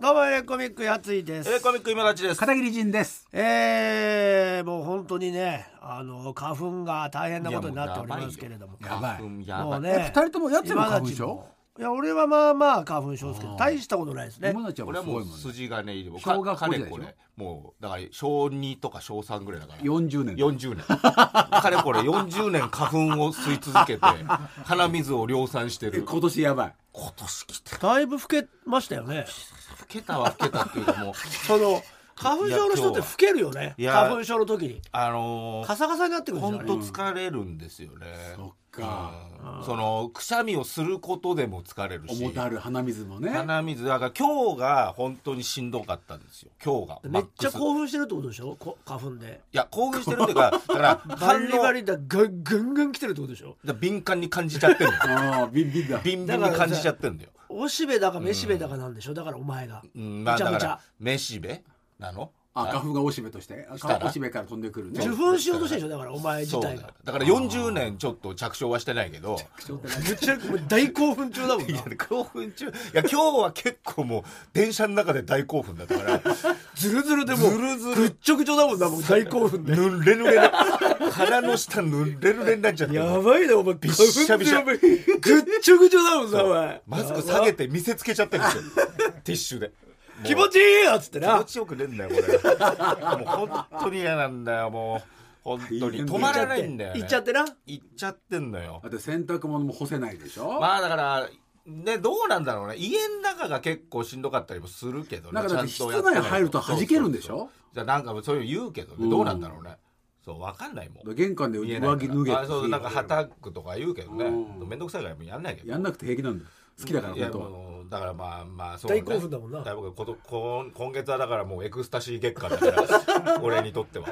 どうもエレコミックやついです。エレコミック今立ちです。片桐仁です。えー、もう本当にねあの花粉が大変なことになっておりますけれども。やばい。うんやばい。もうねえ二人ともやつも花粉いや俺はまあまあ花粉症ですけど大したことないですね。今のちゃん俺はもうもすごいもんね。筋金入りも小学これ。もうだから小2とか小3ぐらいだから。40年。40年。かれこれ40年花粉を吸い続けて鼻水を量産してる。今年やばい。今年来てだいぶ老けましたよね。老けたは老けたっていうかもう その花粉症の人って老けるよね。花粉症の時に。あのーカサカサになってくるんです本よね当疲れるんですよね、そっか。うん。そのくしゃみをすることでも疲れるし。重たる鼻水もね。鼻水だから今日が本当にしんどかったんですよ。今日が。めっちゃ興奮してるってことでしょ？こ花粉で。いや興奮してるっていうか だからバリバリだ。ガンガンガン来てるってことでしょ？だ 敏感に感じちゃってんだよ。ああビンビンだ。ビンビンに感じちゃってんだよおしべだかめしべだかなんでしょ？だからお前が。うん。まあむちゃむちゃだからめしべ？なの？あ花粉がおしべとして。あしたら？おしべから飛んでくるね。受粉しようとしてるでしょ？だからお前自そうだよ体がだから40年ちょっと着床はしてないけど。めっちゃもう大興奮中だもんい興奮中。いや今日は結構もう電車の中で大興奮だったから。ズルズルでもうズルズル。ぐっちょぐちょだもんなもう大興奮で。ぬれぬれな鼻の下ぬれぬれになっちゃって。やばいねお前。びっしゃびしゃ。ぐっちょぐちょだもんなお前。マスク下げて見せつけちゃってるんですよ。ティッシュで気持ちいいよっつってな。気持ちよくねえんだよこれ。もう本当に嫌なんだよもう。本当に。止まらないんだよ、ね、行っちゃってな。行っちゃってんだよ。だって洗濯物も干せないでしょ？まあだからねどうなんだろうね。家の中が結構しんどかったりもするけどねなんかだってちゃんとやってない室内入ると弾けるんでしょ？そうそうそう。じゃあなんかそういうの言うけどね、うん。どうなんだろうね。そうわかんないもん。玄関で見えないから上着脱げあそうなんかはたくとか言うけどね。うん。めんどくさいからやんないけど。やんなくて平気なんだよ。好きだから本当は。だからまあまあそう、大興奮だもんな。大興奮ことこん今月はだからもうエクスタシー月間だから 俺にとっては。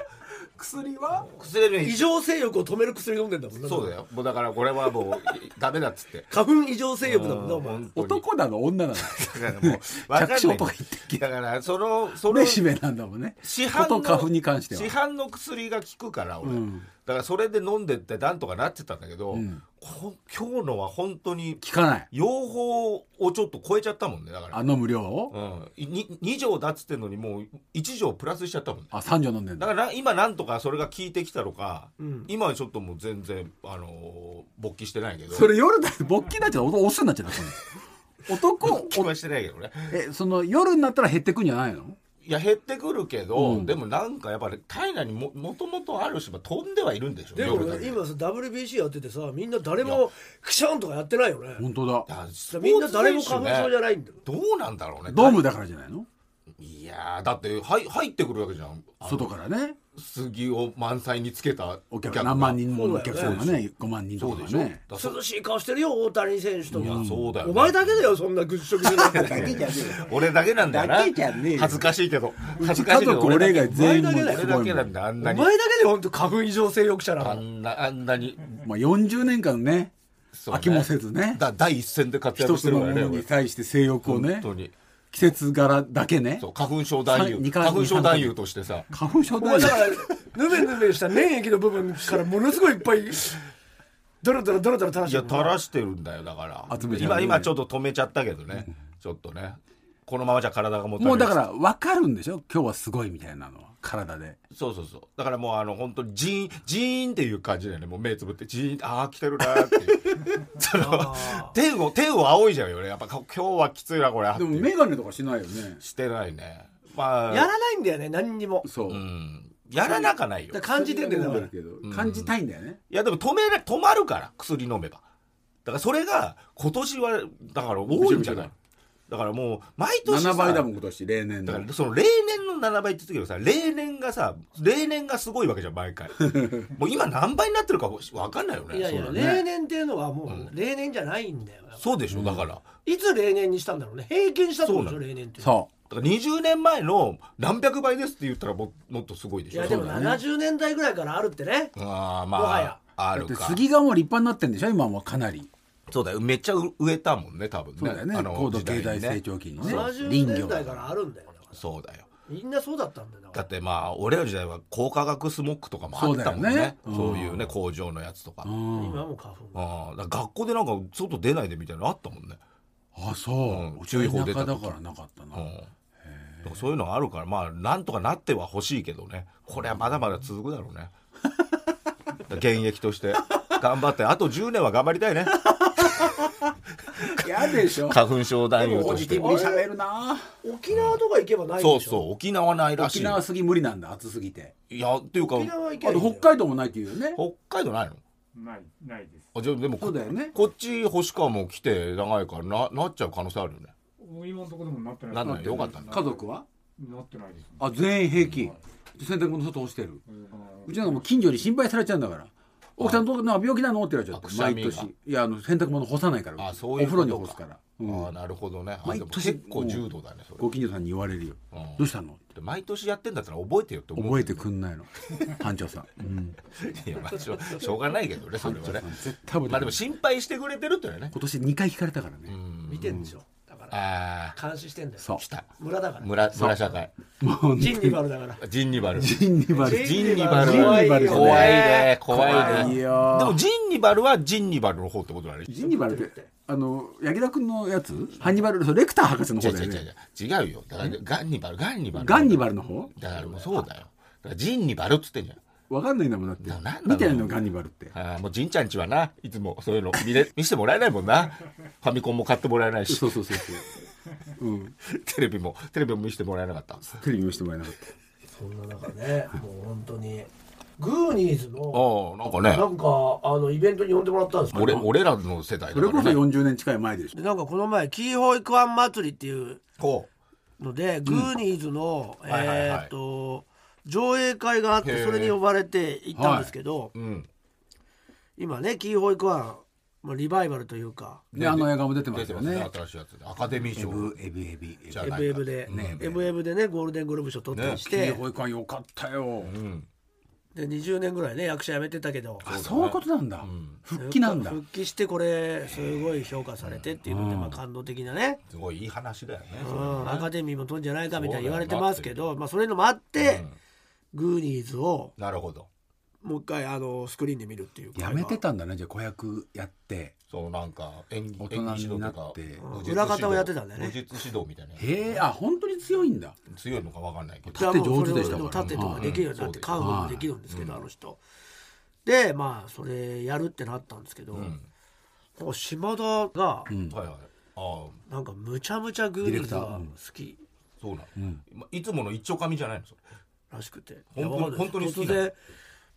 薬は？薬に異常性欲を止める薬飲んでんだもんな。そうだよ。もうだからこれはもういダメだっつって。花粉異常性欲だもんなお前。男なの女なの。だからもう 分かんない着床とか言ってだからそのそのめなんだもんね。市販の花粉に関しては。市販の薬が効くから俺、うんだからそれで飲んでってなんとかなってたんだけど、うん。こ今日のは本当に効かない。用法をちょっと超えちゃったもんねだから。あ飲む量を？うん、いに2錠だっつってんのにもう1錠プラスしちゃったもんね。あ三錠飲んでんだ。だからな今なんとかそれが効いてきたのか、うん。今はちょっともう全然あのー勃起してないけど。それ夜だ勃起になっちゃう。おオスになっちゃ男勃起はしてないけどね。えその夜になったら減ってくんじゃないの？いや減ってくるけど、うん。でもなんかやっぱり体内にももともとあるしまあ飛んではいるんでしょでも今さ WBC やっててさみんな誰もクシャンとかやってないよね。本当だ。みんな誰も花粉症じゃ選ないんだね。どうなんだろうね。ドームだからじゃないの？いやーだってはい入ってくるわけじゃん。外からね。杉を満載につけたお客が。何万人ものお客さんがね。5万人とそうでしょ、かがね涼しい顔してるよ大谷選手とか。いやそうだよね。お前だけだよそんなぐっしょぐしょになってる俺だけなんだよな。恥ずかしいけど。恥ずか家しいけど族俺以外全員もお前だけだよ俺だけなんだよあんおなに。前だけで本当花粉異常性欲者なあのんなあんなに。まあ40年間ね飽きもせずね。だ第一線で活躍してるからねのに対して性欲をね。俺本当に季節柄だけね。そう花粉症男優。花粉症男優としてさ。花粉症だよお前だからぬめぬめした粘液の部分からものすごいいっぱいドロドロドロドロ垂らいしてる。や垂らしてるんだよだから。集めちゃ今今ちょっと止めちゃったけどね。ちょっとね。このままじゃ体が持たないもうだから分かるんでしょ？今日はすごいみたいなのは体で。そうそうそう。だからもうあの本当にジーンジーンっていう感じだよね。もう目つぶってジーンああ来てるなーって。い うそのあ天を天を仰いじゃうよね。やっぱ今日はきついなこれ。でも眼鏡とかしないよね。してないね。まあやらないんだよね何にも。そう。うん。やらなかないよ。だから感じてんだよだから。けど感じたいんだよね。いやでも止めな止まるから薬飲めば。だからそれが今年はだから多いんじゃない？だからもう毎年さ7倍だもん今年例年の。だからその例年の7倍って言ってたけどさ例年がさ例年がすごいわけじゃん毎回。もう今何倍になってるか分かんないよねいやいや、そうだね。例年っていうのはもう例年じゃないんだよ、そうでしょだから、いつ例年にしたんだろうね？平均したってことでしょそうな例年ってそだから20年前の何百倍ですって言ったらももっとすごいでしょ。いやでもそうだね。70年代ぐらいからあるってね。ああまああるか。杉がもう立派になってんでしょ今もかなりそうだよ。めっちゃ植えたもんね多分ね。そうだよね。あの高度経済成長期にね。70林年業だから代からあるんだよだから。そうだよ。みんなそうだったんだよだってまあ俺らの時代は高化学スモッグとかもあったもんね。そうだよね。そういうね工場のやつとか、ううん。ん今はもう花粉あだから学校でなんか外出ないでみたいなのあったもんね、あそう。うん。注意報出た時。田舎だからなかったな。うん、そういうのがあるからまあなんとかなっては欲しいけどね。これはまだまだ続くだろうね。現役として。頑張って。あと10年は頑張りたいね嫌でしょ。花粉症男優ポとして。ジティブに喋るな。沖縄とか行けばないそうでしょ。そう沖縄ないらしい。沖縄すぎ無理なんだ暑すぎて。いやっていうか沖縄行けあと北海道もないっていうよね。北海道ないの？ないないです。あじゃあでもそうだよね。こっち星川も来て長いからななっちゃう可能性あるよね。もう今のところでもなってない。なんない？よかったね家族は？なってないですあ全員平気。洗濯物外干してる。うちなんかもう近所に心配されちゃうんだから奥さんどうなんか病気なの？って言われちゃって毎年。いやあの洗濯物干さないからあそういうお風呂に干すから、うん。ああなるほどね。毎年。結構重度だねそれ。ご近所さんに言われるよ、うん。どうしたの？で毎年やってんだったら覚えてよって思う。覚えてくんないの。班長さん、うん、いやまあしょうしょうがないけどねそれはね。絶対まあでも心配してくれてるっていうのはね。今年2回聞かれたからね、うん。見てんでしょ？だから。ああ監視してんだよ。村だから。村村社会。もうジンニバルだから。ジンニバル。ジンニバル。ジンニバル。怖いね。怖いね。よ。でもジンニバルはジンニバルの方ってことだね。ジンニバルってあの柳田君のやつ？ハンニバルそうレクター博士の違う方だよね。違うよ。だからガンニバルガンニバルガンニバルの方？だからもうそうだよ。だからジンニバルっつってんじゃんわかんないんだもんだって。見てないのガンニバルって。ああもうじんちゃんちはないつもそういうの見れ 見せてもらえないもんな。ファミコンも買ってもらえないし。そうそうそうそう。うん。テレビもテレビも見せてもらえなかった。テレビ見せてもらえなかっそんな中ねもう本当に。グーニーズのああなんかね。なんかあのイベントに呼んでもらったんですよ俺俺らの世代たそれこそだからね40年近い前でしょ。でなんかこの前キーホイクワン祭りっていうこので、グーニーズの、はいはいはい。えーっと上映会があってそれに呼ばれて行ったんですけど、ううん。今ねキーホイクワン、まあ、リバイバルというか。ねあの映画も出てますね。すよね。新しいやつで。アカデミーエ賞ブエブエビエじゃブエブエブで、ね。エブエブでねゴールデングローブ賞取ったりしキて、ー保育園よかったよ。うん。で20年ぐらいね役者辞めてたけど。あそういうことなんだ。ん。復帰なんだ。復帰してこれすごい評価されてっていうので、うん。まあ、感動的なね、すごいいい話だよね。うん、ね。アカデミーも取るんじゃないかみたいに言われてますけど、まあ、そういうのもあって、グーニーズをなるほど。もう一回あのスクリーンで見るっていうやめてたんだね。じゃあ子役やって。そうなんか演技大人演技指導になとかって武術裏方をやってたんだよね。武術指導みたいなへえあ本当に強いんだ。強いのかわかんないけど。盾上手でしたからね。盾とかできるようになってうんカウンもできるんですけど、あの人。でまあそれやるってなったんですけど、うん。なんか島田がうん。はいはいああなんかむちゃむちゃグーニーズが好き。そうなの。うん。まいつもの一丁紙じゃないのそれらしくて。本当本当に好きな。の突然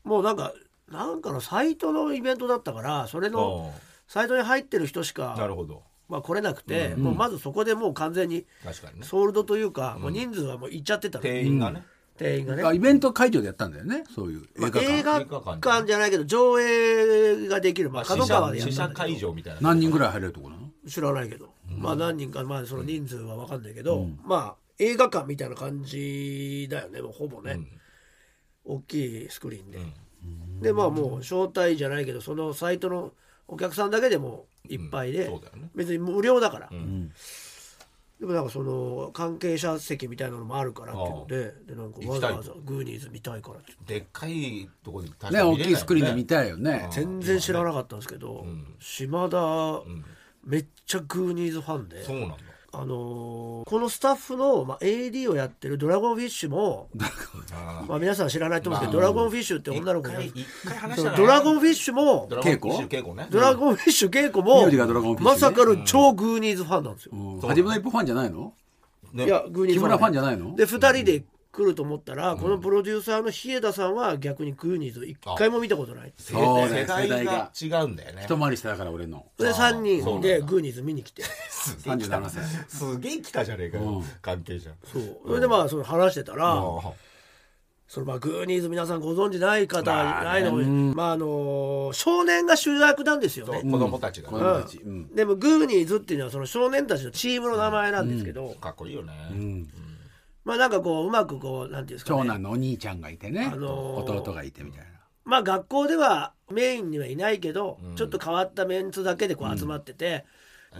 もうなんかなんかのサイトのイベントだったからそれのサイトに入ってる人しああなか、るほど。まあ、来れなくて、うん。もうまずそこでもう完全に確かにね。ソールドというか、もう人数はもう行っちゃってたの、店員がね。店員がね。あイベント会場でやったんだよねそういうまあ映画館、映画館じゃない？けど上映ができる、まあ、角川でやっ試写た会場みたいな。何人ぐらい入れるとこなの？知らないけど、まあ何人かまあその人数は分かんないけど、まあ映画館みたいな感じだよね。もうほぼね、大きいスクリーンで、でまあもう招待じゃないけどそのサイトのお客さんだけでもいっぱいで、うん。そうだよね。別に無料だから、ん。でもなんかその関係者席みたいなのもあるからっていうのででなんかわざわざグーニーズ見たいからって。でっかいとこで確ね大かに見れないよきいスクリーンで見たいよね。全然知らなかったんですけど、島田、めっちゃグーニーズファンで。そうなんだあのーこのスタッフの、まあ、AD をやってるドラゴンフィッシュも、あまあ、皆さん知らないと思うんですけど、ドラゴンフィッシュって女の子が一回一回話そしたのドラゴンフィッシュもドラゴン稽古稽古ね。ドラゴンフィッシュ稽古も名字がドラゴンフィッシュね。まさかの超グーニーズファンなんですよ、うん。初めの一歩ファンじゃないの？ね。いやグーニーズ木村ファンじゃないの？で2人で来ると思ったら、このプロデューサーの日枝さんは逆にグーニーズ一回も見たことない。世そうね。世代がが。違うんだよね。一回りしただから俺の。で3人。でグーニーズ見に来て。37歳。すげえ来たじゃねえかよ。うん。関係者。そう。それでまあその話してたら、あそのまあグーニーズ皆さんご存知ない方まあね。ないのもまああの少年が主役なんですよね。そう子供たちがね。子供たち。うん。でもグーニーズっていうのはその少年たちのチームの名前なんですけど、かっこいいよね。うんまあなんかこううまくこうなんていうんですかね。長男のお兄ちゃんがいてね。あのー弟がいてみたいな。まあ学校ではメインにはいないけど、ちょっと変わったメンツだけでこう集まってて、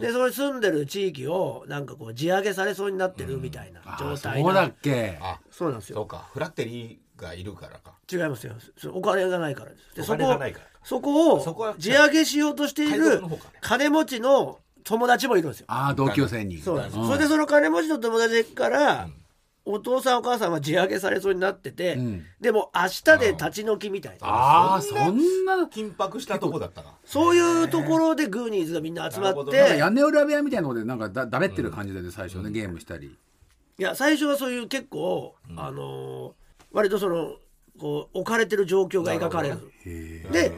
でそこに住んでる地域をなんかこう地上げされそうになってるみたいなあ状態な、そうだっけ。あそうなんですよ。そうか。フラッテリーがいるからか。違いますよ。そお金がないからです。でおそこを金がないからそこそこはを地上げしようとしている金持ちの友達もいるんですよ。ああ同級生に。そうなんです、ん。それでその金持ちの友達からお父さんお母さんは地上げされそうになってて、ん。でも明日で立ち退きみたいな、ああそんな緊迫したとこだったかそういうところでグーニーズがみんな集まって、屋根裏部屋みたいなのでなんかだだべってる感じでね最初ねゲームしたり。いや最初はそういう結構、あのー割とそのこう置かれてる状況が描かれる。で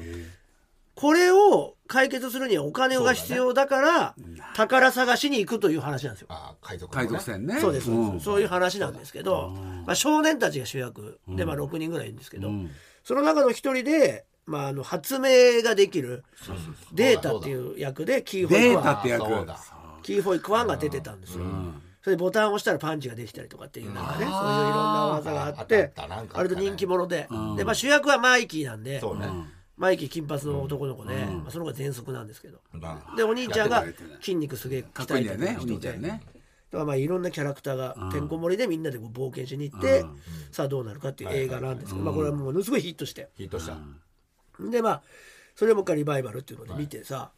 これを解決するにはお金が必要だから宝探しに行くという話なんですよ。ああ海賊の海ね賊船ね。そうです、ん。そういう話なんですけど、まあ、少年たちが主役。で、まあ、6人ぐらいいるんですけど、ん。その中の一人で、まあ、あの発明ができるデータっていう役でキーホイデクワン。ータって役。そう。だキーホイクワンが出てたんですよ。それでボタンを押したらパンチができたりとかっていうなんかねそういういろんな技があってあったあった。なんかあったね。割と人気者で。で、まあ、主役はマイキーなんで。そうねマイキー金髪の男の子で、まあ、その子が喘息なんですけど。まあでお兄ちゃんが筋肉すげえ鍛えてる人で。兄ちゃんね。だからまあいろんなキャラクターがてんこ盛りでみんなで冒険しに行ってさあどうなるかっていう映画なんですけどまあこれはものすごいヒットして。ヒットした。でまあそれをもう一回リバイバルっていうので見てさ。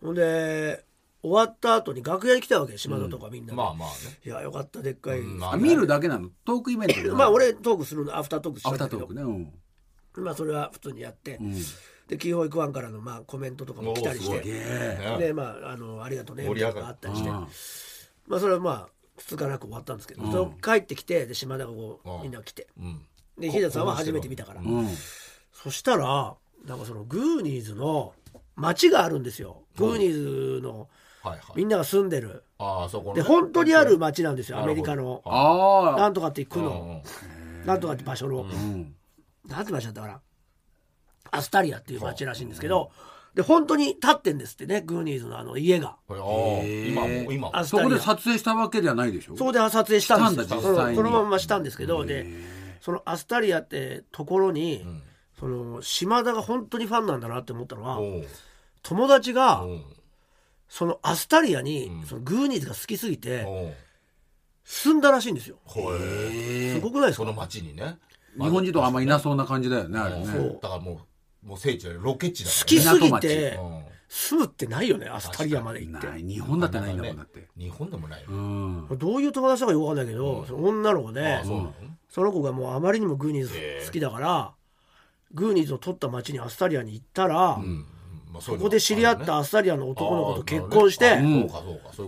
ほんで終わった後に楽屋に来たわけ島田とかみんなで。まあまあね。いやよかったでっかい。まあ見るだけなの。トークイベントでまあ俺トークするのアフタートークしたアフタートークねうんまあそれは普通にやってうん。でキーホイクワンからのまあコメントとかも来たりしてでまああのありがとうねみたいなのがあったりして。うん。まあそれはまあ2日なく終わったんですけど、うん。帰ってきてで島田がこううん。みんな来て。うん。で日田さんは初めて見たから、うん。そしたらなんかそのグーニーズの街があるんですよ。グーニーズのはいはい。みんなが住んでる。ああそこので本当にある街なんですよアメリカの。なんとかって区うんのなんとかって場所の。うんなんて場所だったかなアスタリアっていう街らしいんですけどで本当に立ってんですってねグーニーズのあの家が。ああ今も今も。アスタリア。そこで撮影したわけではないでしょ？そこで撮影したんですよ。したんだ実際に。そのそのまましたんですけどでそのアスタリアってところに、ん。その島田が本当にファンなんだなって思ったのはおう。友達がおう。そのアスタリアに、うん。そのグーニーズが好きすぎておう。住んだらしいんですよ。ほえすごくないですか？その町にね日本人とかあんまいなそうな感じだよねあれうんね。そう。だからもうもう聖地だよロケ地だから好きすぎ港て住むってないよねアスタリアまで行って。ない。日本だってないんだもんだって。日本でもないようん。どういう友達だかよくわかんないけど、その女の子でその？子がもうあまりにもグーニーズ好きだから、グーニーズを取った町にアスタリアに行ったら、そここで知り合ったアスタリアの男の子と結婚して、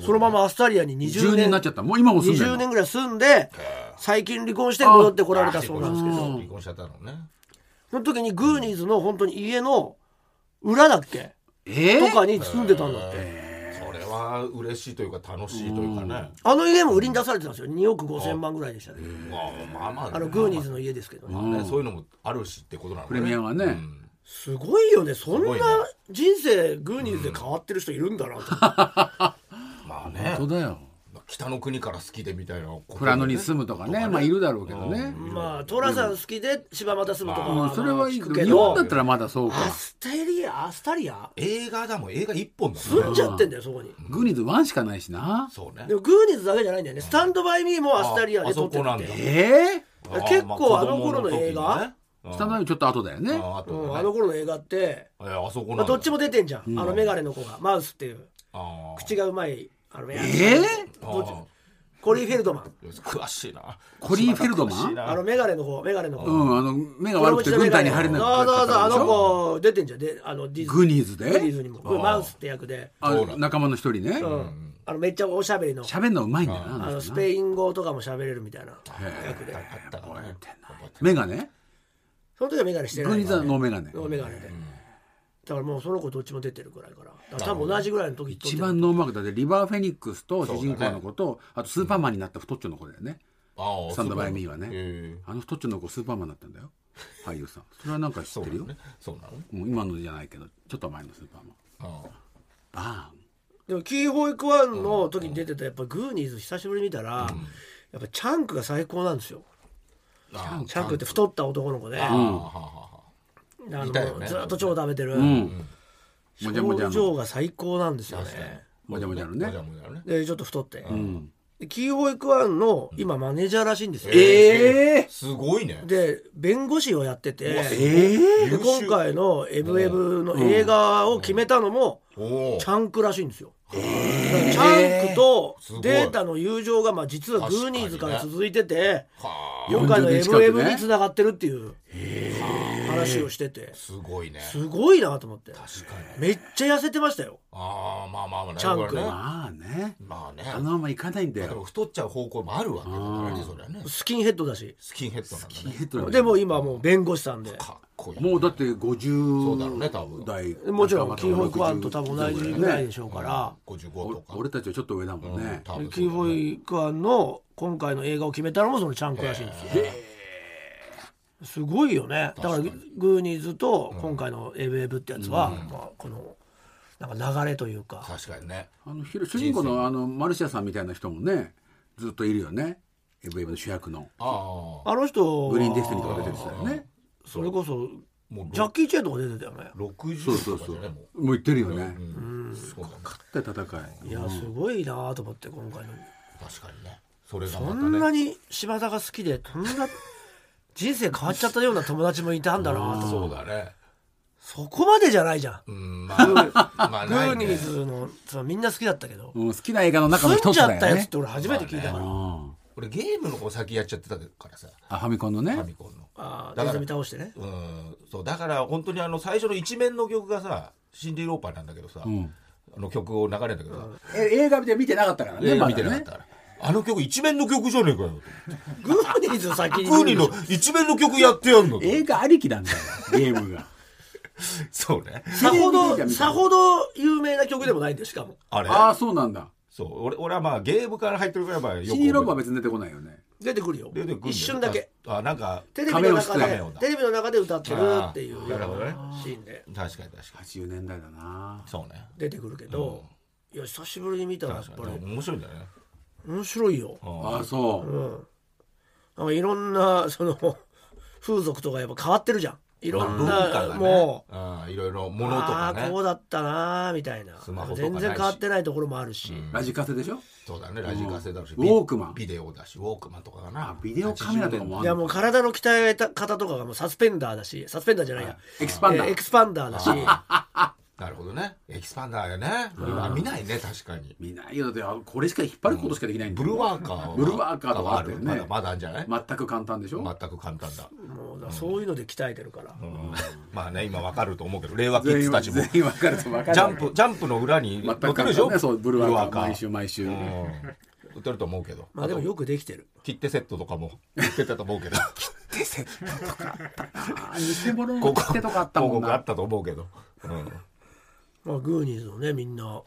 そのままアスタリアに20 10年年になっちゃった。もう今も住んでる20年ぐらい住んで最近離婚して戻ってこられたそうなんですけど。離婚しちゃったのね。その時にグーニーズの本当に家の裏だっけ？え？とかに住んでたんだって。それは嬉しいというか楽しいというかね。あの家も売りに出されてたんですよ。2億5千万ぐらいでしたね。まあまあまあ。あのグーニーズの家ですけど。ねまあねそういうのもあるしってことなのね。プレミアがね。うん。すごいよね。そんな人生グーニーズで変わってる人いるんだなと。まあね。本当だよ北の国から好きでみたいな富良野に住むとかね。まあいるだろうけどね。まあ寅さん好きで柴又住むとかはうんそれはいい。け日本どだったらまだそうか。アスタリア？アスタリア？映画？だもん映画一本だもん住んじゃってんだよそこに。グーニーズ1しかないしな。そうね。でもグーニーズだけじゃないんだよね。スタンドバイミーもアスタリアで撮ってるって。ええ結構あの頃の映画？スタンドアップちょっと後だよね。ああとうん、あねの頃の映画って、えあそこなんだまあ、どっちも出てんじゃん、あのメガネの子が。マウスっていう。ああ口がうまいあのええどっちコリー・フェルドマン。詳しいな。コリーフェルドマン？あのメガネの子メガネの子、うんあの目が悪くて軍隊に入れないそうそうそうあの子出てんじゃん。であのディズグー。ニーズグーニーでズにも。マウスって役で、あ仲間の一人ね。うん。あのめっちゃおしゃべりの。喋るのうまいんだよなあのスペイン語とかも喋れるみたいな。へ役で。あったかねメガネ？その時はメガネしてないグーニーズはノーメガネ。ノーメガネで、だからもうその子どっちも出てるくらいから多分同じぐらいの時一る番ノーマークだってリバー・フェニックスと主人公の子とあとスーパーマンになった太っちょの子だよね。ああスタンドバイミーはね。あの太っちょの子スーパーマンだったんだよ。俳優さん。それはなんか知ってるよ。そうなのね。そうなの？もう今のじゃないけどちょっと前のスーパーマン。あバでもキーホイクワンの時に出てたやっぱグーニーズ久しぶりに見たら、やっぱチャンクが最高なんですよ。あチャンクって太った男の子で、ああはあはあ。のね。ずっと腸食べてる、ンうんもじゃもじゃ表情が最高なんですよね。もじゃもじゃのね。でちょっと太って、うん。でキーホイクワンの今マネージャーらしいんですよ、ええすごいね。で弁護士をやってて。ええで今回の「エブエブ」の映画を決めたのもおおチャンクらしいんですよ。チャンクとデータの友情がまあ実はグーニーズから続い。てては今回の40年近く MM ねにつながってるっていう話をしてて。あすごいね。すごいなと思って。確かに。めっちゃ痩せてましたよ。ああまあまあまあねチャンまあね。まあね。あのままいかないんだでもよ太っちゃう方向もあるわけだからねそれはね。スキンヘッドだし。スキンヘッドなんだね。ヘッドなんだ。でも今はもう弁護士さんで。かっこいいもうだって50そうだろうね多分。代もちろんキーホイクワンと60多分同じぐらいでしょうから。55とか。俺たちはちょっと上だもんね、多分そうだね。キーホイクワンの今回の映画を決めたのもそのチャンクらしいんですよすごいよね。だからグーニーズと今回の「エブエブ」ってやつは、まあ、このなんか流れというか。確かにね。あの主人公のあのマルシアさんみたいな人もねずっといるよね。エブエブの主役の。ああ。あの人はグリーンデスティニーとか出てたよね。それこそもうジャッキー・チェンとか出てたよね。60とかじゃねもう。もう言ってるよね、うん。勝って戦い。いやすごいなと思って今回の。確かにね。それがそまたね。んなに島田が好きでそんな人生変わっちゃったような友達もいたんだなと。そうだね。そこまでじゃないじゃん。うんまあまあグーニないね。ーズのそのみんな好きだったけどうん、好きな映画の中の住ん一つだよじゃったやつっねて俺初めて聞いたから、うん俺ゲームの方先やっちゃってたからさ。あファミコンのね。ファミコンの。ああだから倒してね。うんそうだから本当にあの最初の一面の曲がさシンディ・ローパーなんだけどさ、ん。あの曲を流れるんだけどさ、え映画で見てなかったからねね。見てなかったから、あの曲一面の曲じゃねえかよ グーニーズ先にグーニーの一面の曲やってやんのと。映画ありきなんだよゲームが。そうね。さほどさほど有名な曲でもないんでしかも。あれ。ああそうなんだ。そう。俺俺はまあゲームから入ってるからまあよくシーロープは別に出てこないよね。出てくるよ。出てくんだよ。一瞬だけ。あなんかテレビの中でテレビの中で歌ってるっていうなるほどね。シーンで。確かに確かに。80年代だな。そうね。出てくるけど、いや久しぶりに見たらやっぱり。面白いんだよね面白いよ、ああそう。うん、なんかいろんな その風俗とかやっぱ変わってるじゃん。いろん文な、ね。もう。うんいろいろものとあかね。あこうだったなーみたいな。スマホとかないし。全然変わってないところもあるし、ラジカセでしょ？そうだねラジカセだし。ウォークマン。ビデオだしウォークマンとかかな。あビデオカメラとかもあいやもう体の鍛え方とかがもうサスペンダーだし。サスペンダーじゃないや。エキスパンダー。えエクスパンダーだし なるほどね。エキスパンダーやね。今見ないね確かに。見ないよ。だってあこれしか引っ張ることしかできないんだよブルワーカーはブルワーカーとかああったよね。るまだまだあるんじゃない？全く簡単でしょ？全く簡単だ。もうだそういうので鍛えてるから、うん。まあね今わかると思うけど令和キッズたちも。全員分かると分かる。ジャンプジャンプの裏に全く載ってるでしょ？ねそうブルワーカー毎週ブ毎週。売ってると思うけど。まあでもよくできてる。切手セットとかも売ってたと思うけど。あー偽物のここ切手とかあったもんな。広告あったと思うけど。うんまあグーニーズのねみんな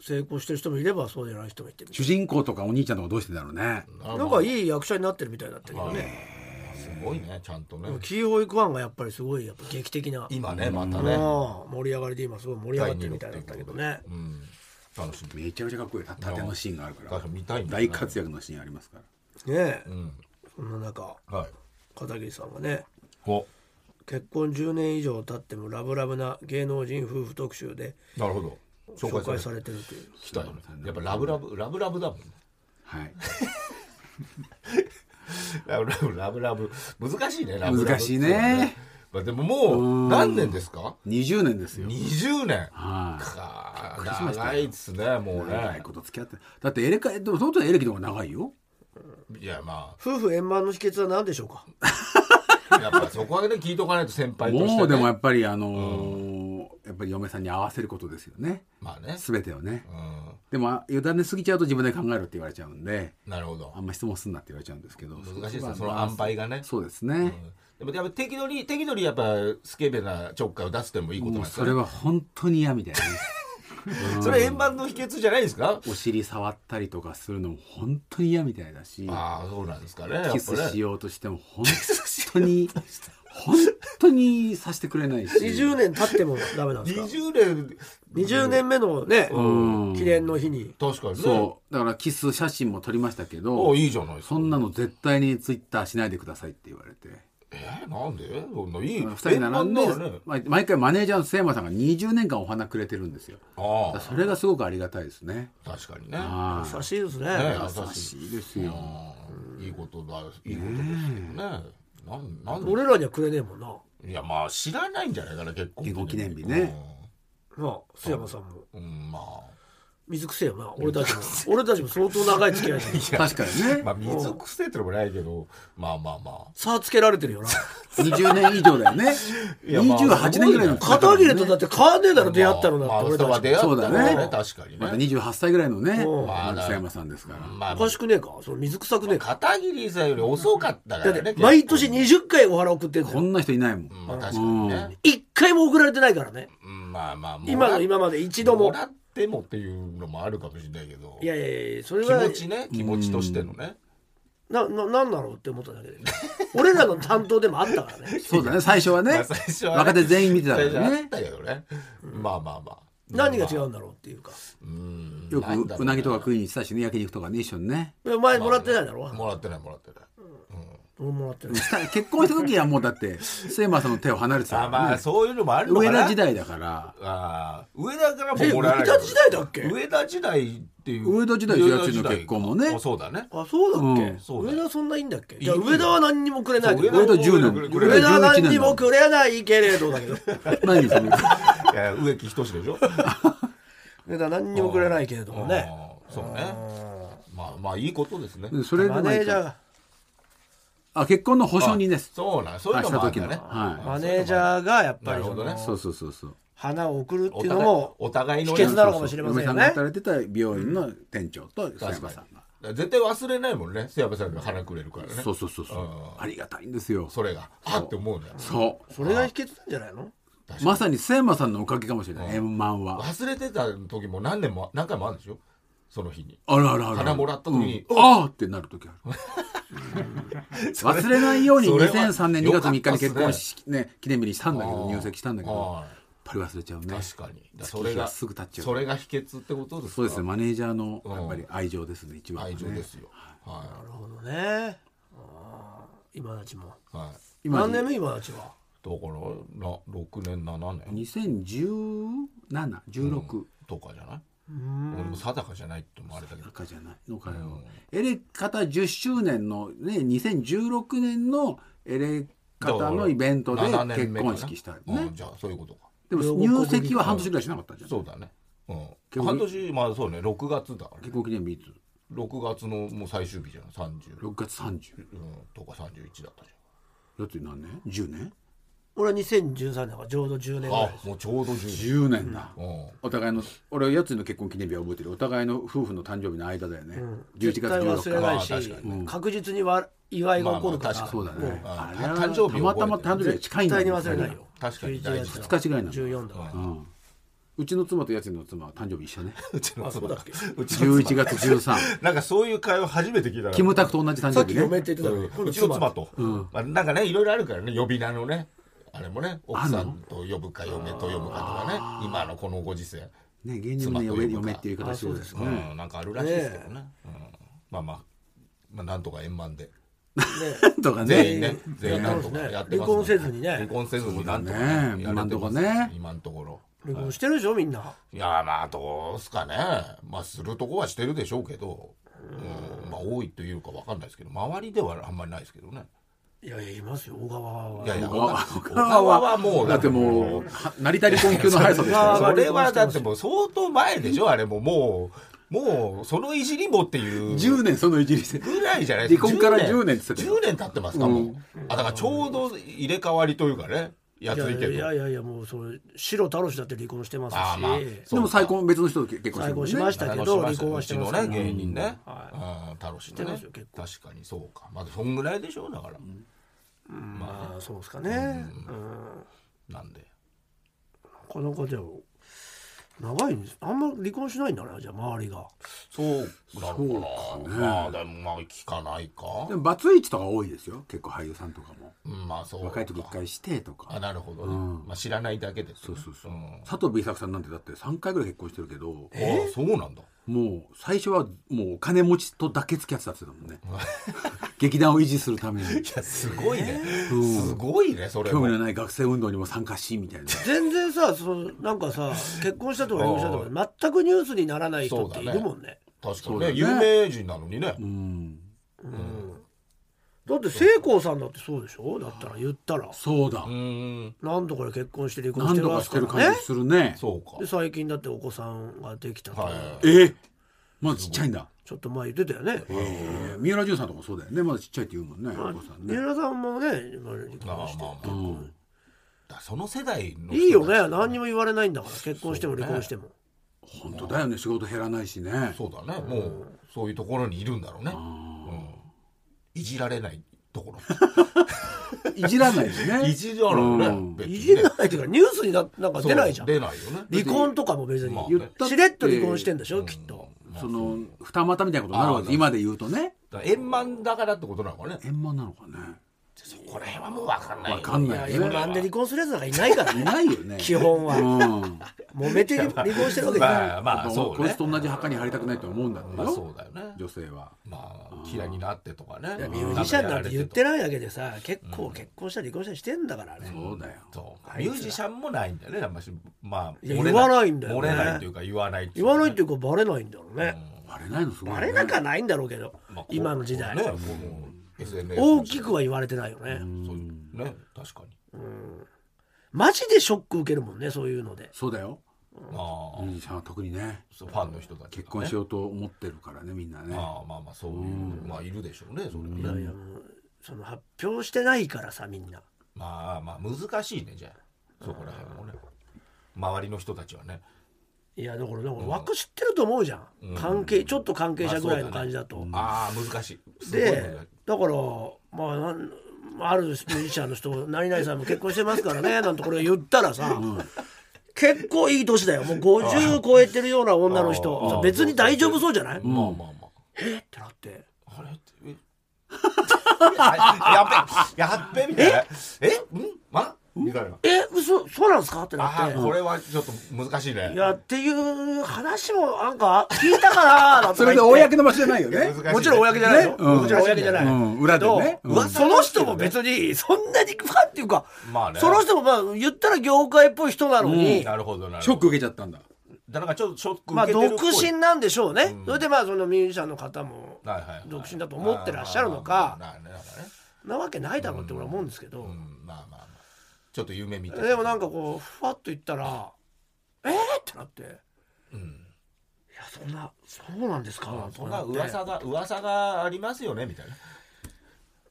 成功してる人もいればそうじゃない人もいて主人公とかお兄ちゃんとかどうしてんだろうね。なんかいい役者になってるみたいだったけどね、すごいねちゃんとね。キーホイクワンがやっぱりすごいやっぱ劇的な、今ねまたね。ああ盛り上がりで今すごい盛り上がってるみたいだったけどねうん。楽しみ。めちゃめちゃかっこいい。縦のシーンがあるから。確かに見たいんだよ大ね活躍のシーンありますから。ねえ、うん。そんな中はい。片桐さんがねお結婚10年以上経ってもラブラブな芸能人夫婦特集でなるほど。紹紹介介されてるという。きたやっぱラブラブラブラブだもん。はい。ラブラブラブラブ。難しいねラブラブ。難しいね。まあでももう何年ですか？20年ですよ。20年。はい。かくりしましたよ。長いっすねもう長いねこと付き合って。だってエレカでもその時はエレキの方が長いよ。いやま夫婦円満の秘訣は何でしょうか？あ やっぱそこはね聞いとかないと先輩としてね。もうでもやっぱりあのーやっぱり嫁さんに合わせることですよね。まあね。全てをね。うでも委ねすぎちゃうと自分で考えろって言われちゃうんで。んなるほど。あんま質問すんなって言われちゃうんですけど。難しいですねこその塩梅がね。そうですね、うん。でもやっぱ適度に適度にやっぱスケベなちょっかいを出すってのもいいことなんですよね。それは本当に嫌みたいなねそれ円満の秘訣じゃないですか？お尻触ったりとかするのも本当に嫌みたいだしああそうなんですかねキスしようとしても本当に 本当にさせてくれないし。20年経ってもダメなんですか？20年。20年目のね。うん記念の日に。確かにね。そう。だからキス写真も撮りましたけあどいいじゃないですか。そんなの絶対にツイッターしないでくださいって言われてえーなんで？そんないい。2人並んで、ねま毎回マネージャーの瀬山さんが20年間お花くれてるんですよ。だあそれがすごくありがたいですね。あ確かにね。あ優しいですね。ね優しいですよ。い。いことだいいことですけどね。なんなんで？俺らにはくれねえもんな。いやまあ知らないんじゃないかな結婚記念日ね。まあ須山さんも。うん、うんまあ水くせえよな。俺たちも。俺たちも相当長い付き合いで確かにね。まあ水くせえってのもないけどまあまあまあ。差つけられてるよな。20年以上だよね。いやまあ28年ぐらいの片桐とだって変わんねえだろ出会ったのだまあって俺たちまあ出会ったのそうだね。ね確かにまたね28歳ぐらいのね松山さんですから。まあおかしくねえか？その水臭くねえか？片桐さんより遅かったかだってらね毎年20回お花送ってこんな人いないもん。うんまあ確かにね。一回も送られてないからね。うんまあまあ今の今まで一度も。もらってもっていうのもあるかもしれないけどいやいやいやそれは気持ちね気持ちとしてのね。なななんだろうって思っただけで 俺らの担当でもあったからね。そうだね最初はね。まあ最初はね若手全員見てたか最初はあっらねたけどね。まあまあまあ。何が違うんだろうっていうか。うんよなんだろくうなぎとか食いに行ってたしね焼肉とかね一緒にね。お前もらってないだろ。もらってないもらってない。俺もらってないした結婚した時はもうだってセイマーさんの手を離れてたあまあそういうのもあるのか上な田時代だから。ああ上田からもえもらえな。い上田時代だっけ上田時代っていう上田時代。と家賃の結婚もね。あそうだね。あそうだっけ、うん。そうだよ上田そんないいんだっけ？いや上田は何にもくれない。けど上田10年。くれ上田は何にも11くれないけれどだけど。何それ？植木仁でしょ？上田は何にもくれないけれどもね。そうね。まあまあいいことですね。それでマネージャーがあ結婚の保証人です。そうなんそういうのもあるんだね。はい。マネージャーがやっぱりそなるほどね。のそうそうそうそう。花を送るっていうのもお互いの秘訣なのかもしれません嫁さんがよね働いてた病院の店長と佐山さんが。絶対忘れないもんね。瀬山さんが花くれるからね。そうそうそうそう。うん。ありがたいんですよ。それが。あって思うんだよそう。それが秘訣なんじゃないの？まさに瀬山さんのおかげかもしれない。円満は。忘れてた時も何年も何回もあるんでしょ？その日に。あるあるある花もらった時にうん。ああってなる時ある。忘れないようにそれは2003年2月3日に結婚よかったっす式ね記念日にしたんだけど入籍したんだけどやっはぱり忘れちゃうね。い確かに。それがすぐ経っちゃうそれが秘訣ってことですか？そうですねマネージャーのうん。やっぱり愛情ですね一番はね。愛情ですよ。はなるほどね。今たちも。いはい。今何年目今たちは？だからな6年7年。201716とかじゃない？俺も定かじゃないってのもあれだけど。かじゃないのかよ。エレカタ10周年のね2016年のエレカタのイベントで7年結婚式したよね。うん。じゃあそういうことか。でも入籍は半年ぐらいしなかったじゃんそうだね。うん。半年まあそうね。6月だから。ね結婚記念日いつ？6月のもう最終日じゃん。30 6月30うん。とか31だったじだって何年？10年？俺は2013年だからちょうど10年ぐらいゃんあもうちょうど10 10年だ。うん。お互いの俺はやつの結婚記念日は覚えてる。お互いの夫婦の誕生日の間だよね、11月絶対忘れ16日ないし、まあ確かに。確実にわ祝いが起こるから、まあまあそうだね誕生日たまたま誕生日が近いんだ絶対によ忘れないよ。確かに。大事11二日違いなん。だ14だから、うん。うちの妻とやつの妻は誕生日一緒ね。うちの妻。あそうだっけ？うちの11月13なんかそういう会話初めて聞いたキムタクと同じ誕さっき生日ね。嫁って言ってたのに、今度うちの妻と、まあ、なんかねいろいろあるからね。呼び名のねあれもね奥さんと呼ぶか嫁と呼ぶかとかね今のこのご時世、ね芸人もね妻と呼ぶか嫁嫁っていう言い方してるんですうねん、なんかあるらしいですけどね、うん、まあまあまあなんとか円満で。とか全員ね。ね全員なんとかやってます離婚せずにね。離婚せずになんとかね。ね今んところ離婚してるでしょみんな、いやまあどうすかね。まあするとこはしてるでしょうけど、うん、まあ多いというかわかんないですけど。周りではあんまりないですけどねいやいやいますよ。小川は。いやいや小川は。もうだってもうは成田離婚級の速さですからそれはだってもう相当前でしょあれも。もうもうそのいじりもっていう。10年そのいじりしてぐらいじゃない？ですか離婚から10年。って言ってたよ10年経ってますかもう、あだからちょうど入れ替わりというかねやついけどいやいやいやもうそれ白太郎氏だって離婚してますし、あーまあでも再婚別の人と結婚して再婚しましたけど離婚はしてますからうちのね芸人ね、はうん楽しいしてね確かにそうか。まだそんぐらいでしょうだから、まあそうですかね、うん。なんで。なかなかでも長いんです。あんま離婚しないんだねじゃあ周りが。そうなのかな。まあでもまあ聞かないか。でもバツイチとか多いですよ。結構俳優さんとかも。うんまあそうか。若い時一回してとあかなるほどね、まあ知らないだけですそうそうそう、あ佐藤 B 作さんなんてだって3回ぐらい結婚してるけど。あそうなんだもう最初はもうお金持ちとだけ付き合ってたって言ってたもんね。劇団を維持するために。いやすごいね、すごいねそれも。興味のない学生運動にも参加しみたいな。全然さそのなんかさ結婚したとか離婚したとか全くニュースにならない人っているもんね。確かにね。ね。有名人なのにね、うん。だってって聖光さんだってそうでしょ？だ。ったら言ったら。そうだ。うーん何度かで結婚して離婚し何とてまかしてる感すからねじするね。そうか。で最近だってお子さんができたと、はい。え？まだちっちゃいんだ。ちょっと前言ってたよね、えー三浦淳さんとかそうだよね。まだちっちゃいって言うもんねまあお子さんね。三浦さんもね今離まあ婚して。まあまあうん。だその世代の人いいよね。何にも言われないんだから。結婚しても離婚しても、本当だよね。仕事減らないしね。そうだね。もうそういうところにいるんだろうね、うん、いじられないところ。いじらないしね。いじられるね、うん。別にね。いじらないっていうかニュースにななんか出ないじゃん。そう出ないよね。離婚とかも別に。まあ言ったってしれっと離婚してんでしょ、きっと。その二股みたいなことになるわあーけ今で言うとね。だから円満だからってことなのかね。円満なのかねそこら辺はもう分かんない。よわかんないよね今なんで離婚するやつなんかいないからいねないよね。基本は。うん。揉めて離婚してるわけじゃない、まあまあそうね。こいつと同じ墓に入りたくないと思うんだってまあよそうだよね。女性は。まあ嫌いになってとかね。ミュージシャンなんて言ってるないだけでさ結構結婚したり離婚したりしてんだからね、そうだよ。ミュージシャンもないんだよね。あんましまあ言わないんだよね。漏れないというか言わない言わないっていいうかバレないんだろうね、バレないのすごいね。バレなくはないんだろうけど、今の時代、ね SNS 大きくは言われてないよね、そうね。確かに。マジでショック受けるもんねそういうので。そうだよ。ああ。ミュージシャンは特にね。そうファンの人たちがね。結婚しようと思ってるからねみんなね。ああまあまあそういうまあいるでしょうねそれいやはいねやもうその発表してないからさみんな。まあまあ難しいねじゃあ。そこら辺もね。周りの人たちはね。いやだからだから枠知ってると思うじゃん、うん。関係ちょっと関係者ぐらいの感じだと、ああ難しい。すごいで難しいだからまあなんあるミュージシャンの人「何々さんも結婚してますからね」なんてこれ言ったらさ、結構いい年だよ。もう50超えてるような女の人。別に大丈夫そうじゃない、まあまあまあ。え？ってなって。あれ？ってえ？やっべやっべみたいな。え？ん？まみたいな「え嘘そうなんですか?」ってなって。ああこれはちょっと難しいね。いやっていう話もなんか聞いたかななんて。それで公の場所じゃないよね。もちろん公じゃないよ、ね。うん。もちろん公じゃない、うん。裏でね。けどうん。その人も別にそんなにファンっていうか、まあね。その人もまあ言ったら業界っぽい人なのに、なるほどなるほど。ショック受けちゃったんだ。だからちょっとショックまあ受けてるっぽい。独身なんでしょうね、それでまあそのミュージシャンの方もはいはいはい。独身だと思ってらっしゃるのか。まあまあまあなわけないだろうって俺は思うんですけど、うん。まあまあまあちょっと夢見てでもなんかこうふわっと言ったら「えー!」ってなって「いやそんなそうなんですか?」そんな噂が噂がありますよねみたいな。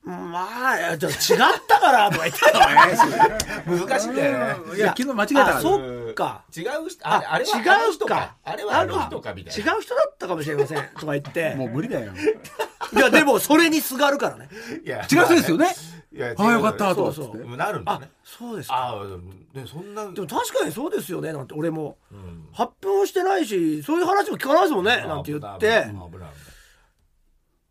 まあいやちょっと違ったから とか言って難しいんだよね。いや昨日間違えたあそっか。違う人あれあれは違あの人うか。あれはあの人かみたいな。違う人だったかもしれませんとか言って。もう無理だよ。いやでもそれにすがるからね。いや違う人ですよねいやああよかったとそう。そうなるんだね。そうですか。ああでそんな。でも確かにそうですよねなんて俺も。発表してないしそういう話も聞かないですもんねなんて言って。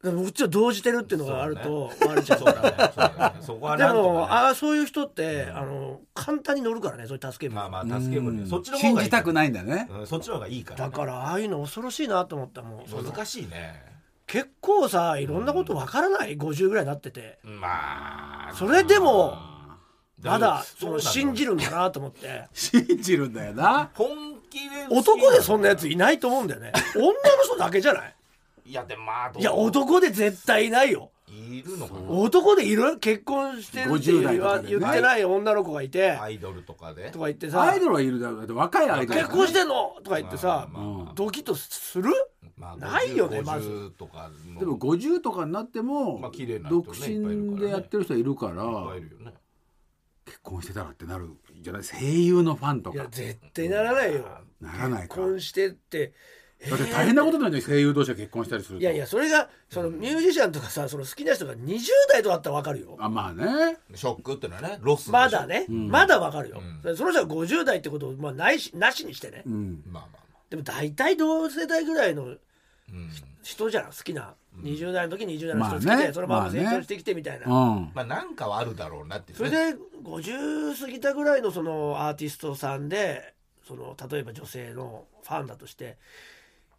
でもうちは動じてるっていうのがあるとバレちでもああそういう人ってあの簡単に乗るからねそういう助けまあもまあ助けもね。そっちの方信がいいじたくないんだね。うんそっちの方がいいから。ねだからああいうの恐ろしいなと思ったもん。その難しいね結構さいろんなことわからない？50ぐらいになってて。まあ。それでもまだその信じるるんだなと思って。信じるんだよな。本気で男でそんなやついないと思うんだよね。女の人だけじゃない？いやでもまあどう？いや男で絶対いないよ。いるのかな？男でいる？結婚してるって50代言わとかでね。言ってない女の子がいて。アイドルとかで。とか言ってさ。アイドルはいるだろう。けど若いアイドル結婚してんの？とか言ってさ。まあまあまあ。ドキッとする？まあないよね50まず。50とかの。でも50とかになってもまあ綺麗な人ね独身でやってる人いるからいるよね。結婚してたらってなるじゃない？声優のファンとか。いや絶対ならないよ。ならない結か婚してって。だって大変なことなんじゃない？声優同士が結婚したりすると。いやいやそれがそのミュージシャンとかさその好きな人が20代とかだったら分かるよ。あまあね。ショックってのはねロスまだね、まだ分かるよ、うその人は50代ってことをまあないしなしにしてね、うん。まあまあまでも大体同世代ぐらいの人じゃん好きな、20代の時に20代の人好きで、まあね。そのまま成まあね。長してきてみたいな、うん。まあなんかはあるだろうなっていうそれで50過ぎたぐらいのそのアーティストさんでその例えば女性のファンだとして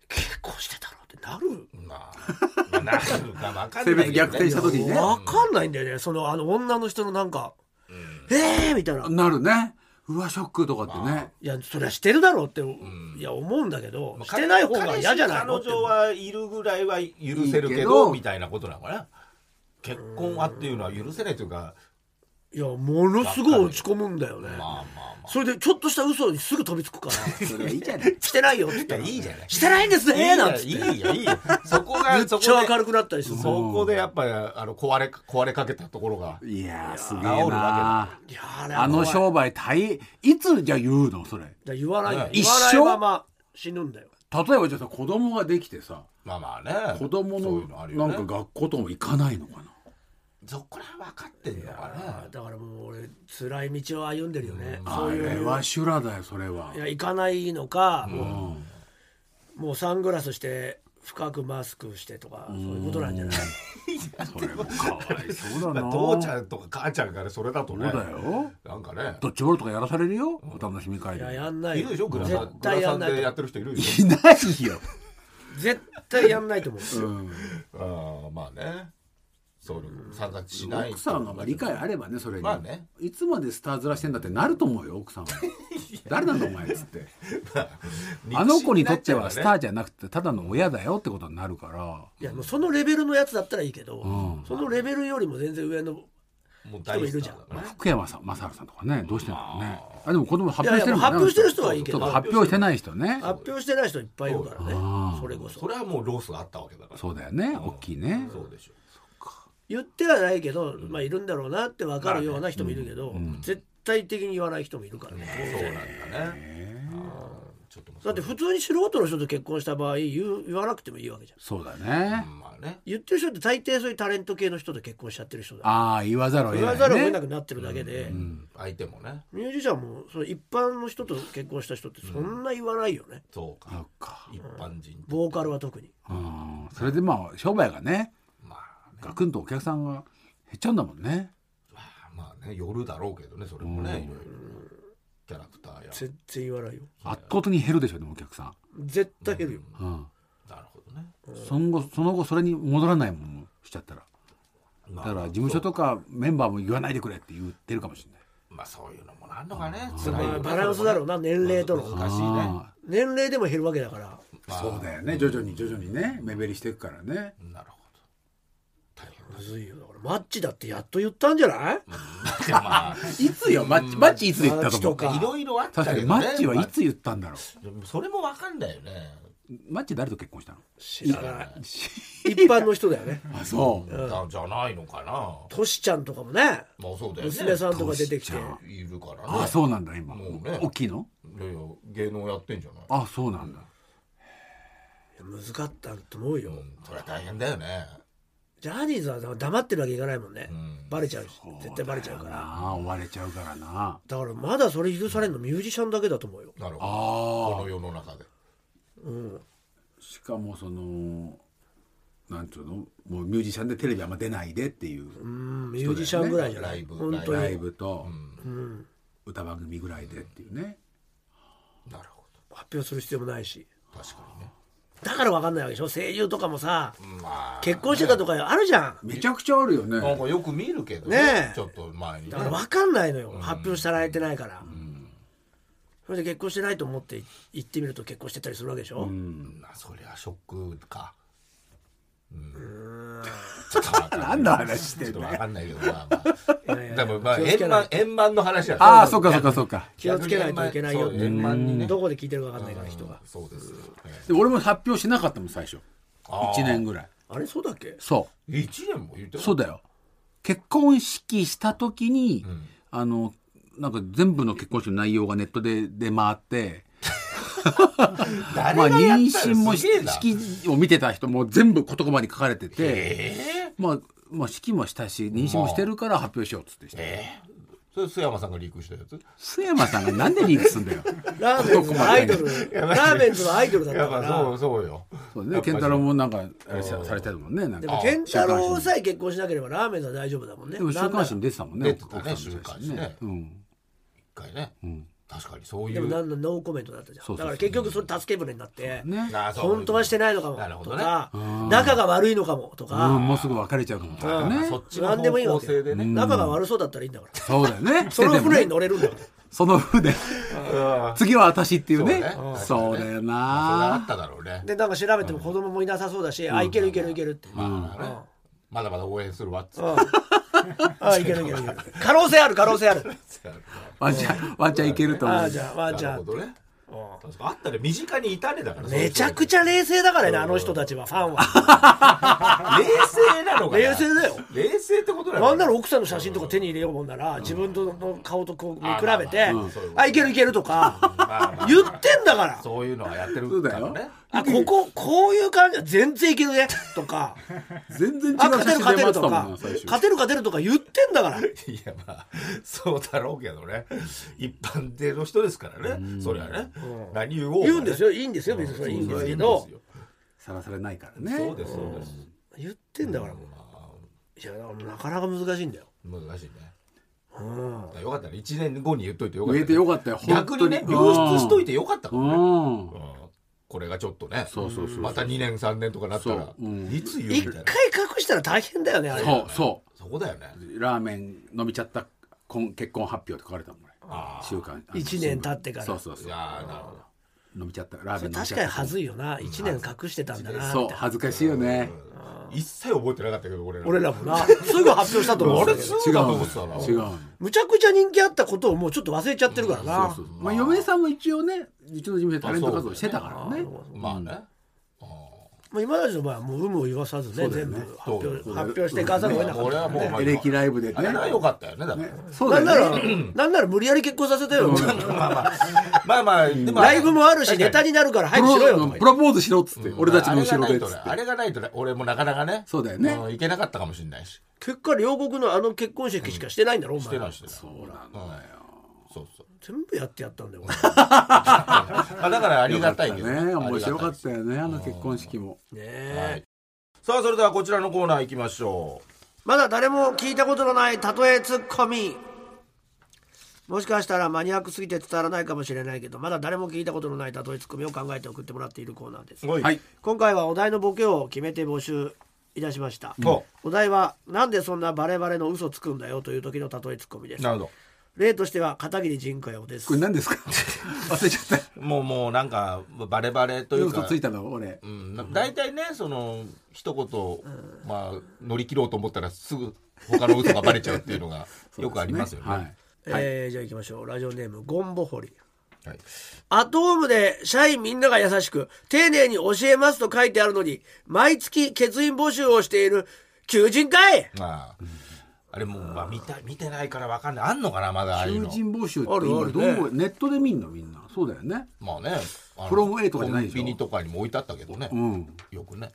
結婚してたのってなる？まあまあなるかわかん性ないね。別逆転した時にね。分かんないんだよね。そのあの女の人のなんか「えー!」みたいな。なるねうわショックとかってね。いやそれはしてるだろうって、いや思うんだけど、まあしてない方が嫌じゃないの？彼女はいるぐらいは許せるけど。みたいなことなのかな。結婚はっていうのは許せないというかいやものすごい落ち込むんだよね。まあまあまそれでちょっとした嘘にすぐ飛びつくから。それはいいじゃない。してないよって。言ったらあいいじゃない。してないんですねなんて。いいよいいよ。そこが めっちゃ明るくなったりする。そこでやっぱりあの壊れ壊れかけたところが。いやーすげえ治るわないやあれは。あの商売大変いつじゃあ言うのそれ？じゃあ言わない。ね言わない一生？まま死ぬんだよ。例えばじゃあさ子供ができてさまあまあね。子供のあるよね。なんか学校とも行かないのかな？そこら辺分かってんのかね。だからもう俺辛い道を歩んでるよね、あそういう。れは修羅だよそれはい。や行かないのか、もうん。うもうサングラスして深くマスクしてとかそういうことなんじゃない？それもかわいそうだな。父ちゃんとか母ちゃんがねそれだとねそうだよ。なんかね。ドッジボールとかやらされるよ？お楽しみ会いやでやんない。いるでしょグラサン絶グラサン対やんないとでやってる人いるでしいないよ。絶対やんないと思う。うん。あまあねそういう散々しない。奥さんが理解あればねそれに、まあね。いつまでスター面してんだってなると思うよ奥さんは。誰なんだお前っつって。あの子にとってはスターじゃなくてただの親だよってことになるから。いやもうそのレベルのやつだったらいいけど、ん。そのレベルよりも全然上の人もいるじゃん。福山さん正治さんとかねどうしてんだろうね。あでも子供発表してるいやいや発表してる人はいいけど。発表してない人ね。発表してない人いっぱいいるからね。うん。それこそ。それはもうロースがあったわけだから。そうだよね大きいね。そうでしょ言ってはないけど、まあいるんだろうなって分かるような人もいるけど、絶対的に言わない人もいるからね、そうなんだね。ちょっともうだって普通に素人の人と結婚した場合言う言わなくてもいいわけじゃん。そうだね。まあね。言ってる人って大抵そういうタレント系の人と結婚しちゃってる人だああ言わざるを得ない言わざるを得なねくなってるだけで、相手もね。ミュージシャンもその一般の人と結婚した人ってそんな言わないよね、そうか。そっか。一般人ボーカルは特に。うんそれでまあ商売がねガクンとお客さんが減っちゃうんだもんね。まあね夜だろうけどねそれもねいろいろキャラクターや。全然言わないよ。圧倒的に減るでしょでもお客さん。絶対減るよ、うん。なるほどね。その後その後それに戻らないものしちゃったら。だだから事務所とかメンバーも言わないでくれって言ってるかもしれない。まあそういうのもなんのかね辛いバランスだろうな年齢との。難しいね。あ年齢でも減るわけだから。あ。そうだよね。徐々に徐々にね。目減りしていくからね。なるほどむずいよ。だからマッチだってやっと言ったんじゃない？だまあ いつよ？マッチマッチいつ言ったと思う？マッチとか。いろいろあったけどね。にマッチはいつ言ったんだろでもそれもわかんないよね。うマッチ誰と結婚したの？知らない。一般の人だよね。あそう。だじゃないのかな。トシちゃんとかもね。まあそうだよね。娘さんとか出てきて。いるからね。あそうなんだ今。もうね。大きいの？いやいや芸能やってんじゃない？あそうなんだ。難かったと思うよ、うん。それは大変だよねジャニーズは黙ってるわけいかないもんね、ん。バレちゃうし。絶対バレちゃうから。ああ追われちゃうからな。だからまだそれ許されるのミュージシャンだけだと思うよ。なるほど。あこの世の中で。しかもそのなんつうの？もうミュージシャンでテレビあんま出ないでっていううん。ミュージシャンぐらいじゃない、ライブ。本当に。ライブとうん、歌番組ぐらいでっていうね。なるほ発表する必要もないし。ど確かにねだから分かんないわけでしょ？声優とかもさまあ結婚してたとかあるじゃん。めちゃくちゃあるよね。なんかよく見るけどねえ。ちょっと前に。ねだから分かんないのよ、発表したられてないから、それで結婚してないと思って行ってみると結婚してたりするわけでしょ、まあそりゃショックか何の話してちょっとんだよわかんないけどまあまあ。でもまあ円満円満の話だああそっかそっかそっか。気をつけないといけないよ円満にね。どこで聞いてるか分かんないから人が。そうです。で俺も発表しなかったもん最初。あー。1年ぐらい。あれそうだっけ？そ一年も言ってうそうだよ。結婚式した時に、あのなんか全部の結婚式の内容がネットで出回って誰 まあ妊がやった娠ものすげえな。式を見てた人も全部言葉に書かれてて、え。まあ、まあ式もしたし妊娠もしてるから発表しようっつってして、えそれ須山さんがリークしたやつ？須山さんがなんでリークすんだよ。ラーメンズのアイドル。ラーメンズのアイドルだったから。やっぱそうそうよ。そうね。健太郎もなんかあれさされてるもんね。なんかでも健太郎さえ結婚しなければラーメンズは大丈夫だもんね。でも週刊誌に出てたもんね出てたね週刊誌ね。うん。一回ね。ん確かにそういでもうなんのノーコメントだったじゃん。そうそうそう。だから結局それ助け舟になってね。本当はしてないのかもなるほどね。とか仲が悪いのかもとうんかもうすぐ別れちゃうかもとかね。そっちの何でもいい方わけ向性でね。仲が悪そうだったらいいんだから。そうだよね。その船に乗れるんだから。その船。次は私っていうね。そうだよそれがあなっただろうね。でなんか調べても子供もいなさそうだしあいけるいけるいけるって。まあね。ままだまだ応援するわっつって。うん。あいけるいけるいける可能性ある。可能性ある ワンチャンワンチャンいけると思う。あじゃあワンちゃんなるほどね。確かあったね。身近にいたねだから。めちゃくちちゃ冷静だからねあの人たちはファンは。ゃ 冷静なのかな？冷静だよ。冷静ってことだよなんなら奥さんの写真とか手に入れようもんなら自分の顔とこう見比べてあまあまあそういけるいけるとか言ってんだから。そういうのはやってるからねあこここういう感じは全然いけるねとか。全然違うあ勝てる勝てるとか。勝てる勝てるとか言ってんだから。いやまあそうだろうけどね。一般的の人ですからね。そりゃね。何言おう言うんですよ。いいんですよ。別にそれはいいんですけど。さらされないからね。そうですそうです。言ってんだから。もういやなかなか難しいんだよ。難しいね。うん。よかったね。1年後に言っといてよかった言えてよかったよ逆にね流出しといてよかったかうらねん。うんこれがちょっとねそうそうそうまた2年3年とかなったらそう。うん。いつ言うみ一回たいな。隠したら大変だよねあれ。そうそそこだよね。うラーメン飲みちゃった婚結婚発表って書かれたもん俺週刊。あの一年経ってから。そうそうそう。いやーなるほど飲みちゃったラーメン飲みちゃった確かに恥ずいよな。1年隠してたんだなってそう恥ずかしいよね。一切覚えてなかったけど俺ら俺らもな。すぐ発表したと思う。あれそうだと思ってたな。違う。むちゃくちゃ人気あったことをもうちょっと忘れちゃってるからな。そうそう。まあ嫁さんも一応ねうちの事務所でタレント活動してたからね。まあねまあ今たちの場合はもう有無を言わさずね全部発表発表していかざるを得なかった。俺はもうまあエレキライブでね。あれは良かったよねだから。そうなんならだよねなんなら無理やり結婚させたよ。まあまあまあまあでもライブもあるしネタになるからプ早くしろよプロポーズしろっつって俺たちの後ろでっつって。あれがないとね。俺もなかなかね。そうだよね。んいけなかったかもしれないし。結果両国のあの結婚式しかしてないんだろお前。してないしてない。そうなんだよ。そうそう全部やってやったんだよま あだからありがたいけどね。面白かったよねあの結婚式も。ねはい。さあそれではこちらのコーナー行きましょまだ誰も聞いたことのない例えツッコミ。もしかしたらマニアックすぎて伝わらないかもしれないけどまだ誰も聞いたことのない例えツッコミを考えて送ってもらっているコーナーです。うはい。はい。今回はお題のボケを決めて募集いたしました、おお題は「なんでそんなバレバレの嘘つくんだよ」という時の例えツッコミです。なるほ例としては片桐仁佳代です。これ何ですか？忘れちゃった。どもうもうなんかバレバレというか。嘘ついたの？俺。うん、な大体ねその一言、まあ乗り切ろうと思ったらすぐ他の嘘がバレちゃうっていうのが よくありますよね。はい。えーじゃあ行きましょう。ラジオネームゴンボホリはい。アットホームで社員みんなが優しく丁寧に教えますと書いてあるのに毎月欠員募集をしている求人かいまあ、あれもう、まあ、見た見てないからわかんない。あんのかなまだああいうの。求人募集って今あるある。どねうネットで見んのみんな。そうだよね。まあね。あのフロム A とかじゃないでしょ。コンビニとかにも置いてあったけどね、うん。よくね。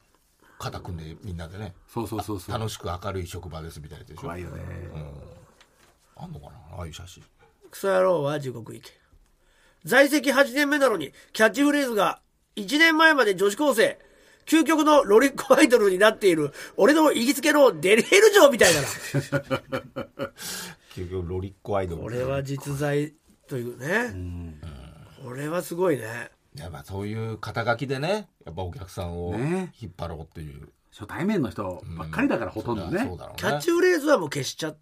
肩組んでみんなでね。そうそうそうそう。楽しく明るい職場ですみたいなやつでしょ。怖いよね。あんのかなああいう写真。クソ野郎は地獄行け。在籍8年目なのにキャッチフレーズが1年前まで女子高生究極のロリッコアイドルになっている俺の行きつけのデリヘル嬢みたいだな。結局ロリッコアイドル。これは実在というね。これはすごいね。やっぱそういう肩書きでねやっぱお客さんをね。引っ張ろうっていう、初対面の人ばっかりだからほとんどね。ね。キャッチフレーズはもう消しちゃ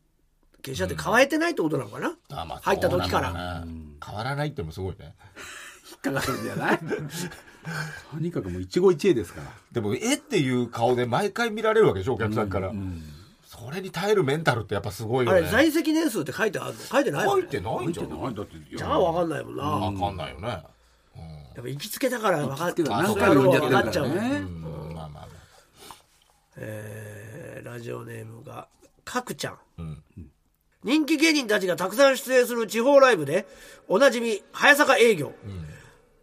消しちゃって変えてないってことなのかな、あまあ入った時から。変わらないってのもすごいね。引っかかるんじゃない？とにかくもう一期一会ですから。でもえっていう顔で毎回見られるわけでしょお客さんから、それに耐えるメンタルってやっぱすごいよね。あれ在籍年数って書いてあるの書いてないよね。書いてないんじゃない？だってじゃあ分かんないもんな、わかんないよね、やっぱ行きつけだから分かっけどあ何回も分かっちゃう、らね。うんまあまあまあえーラジオネームがかくちゃん。うん。人気芸人たちがたくさん出演する地方ライブでおなじみ早坂営業、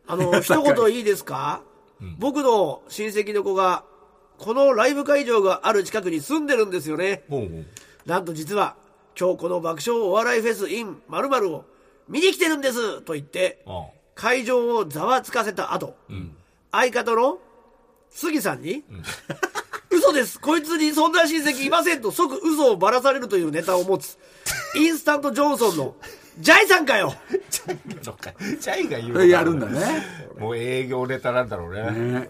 あの 一言いいですか、僕の親戚の子がこのライブ会場がある近くに住んでるんですよね。ほうほう。なんと実は今日この爆笑お笑いフェス in 〇〇を見に来てるんですと言ってあ会場をざわつかせた後、相方の杉さんに、嘘です。こいつにそんな親戚いませんと即嘘をばらされるというネタを持つインスタントジョンソンのジャイさんかよ そっか。チャイが言うやるんだね。もう営業ネタなんだろうね。ね。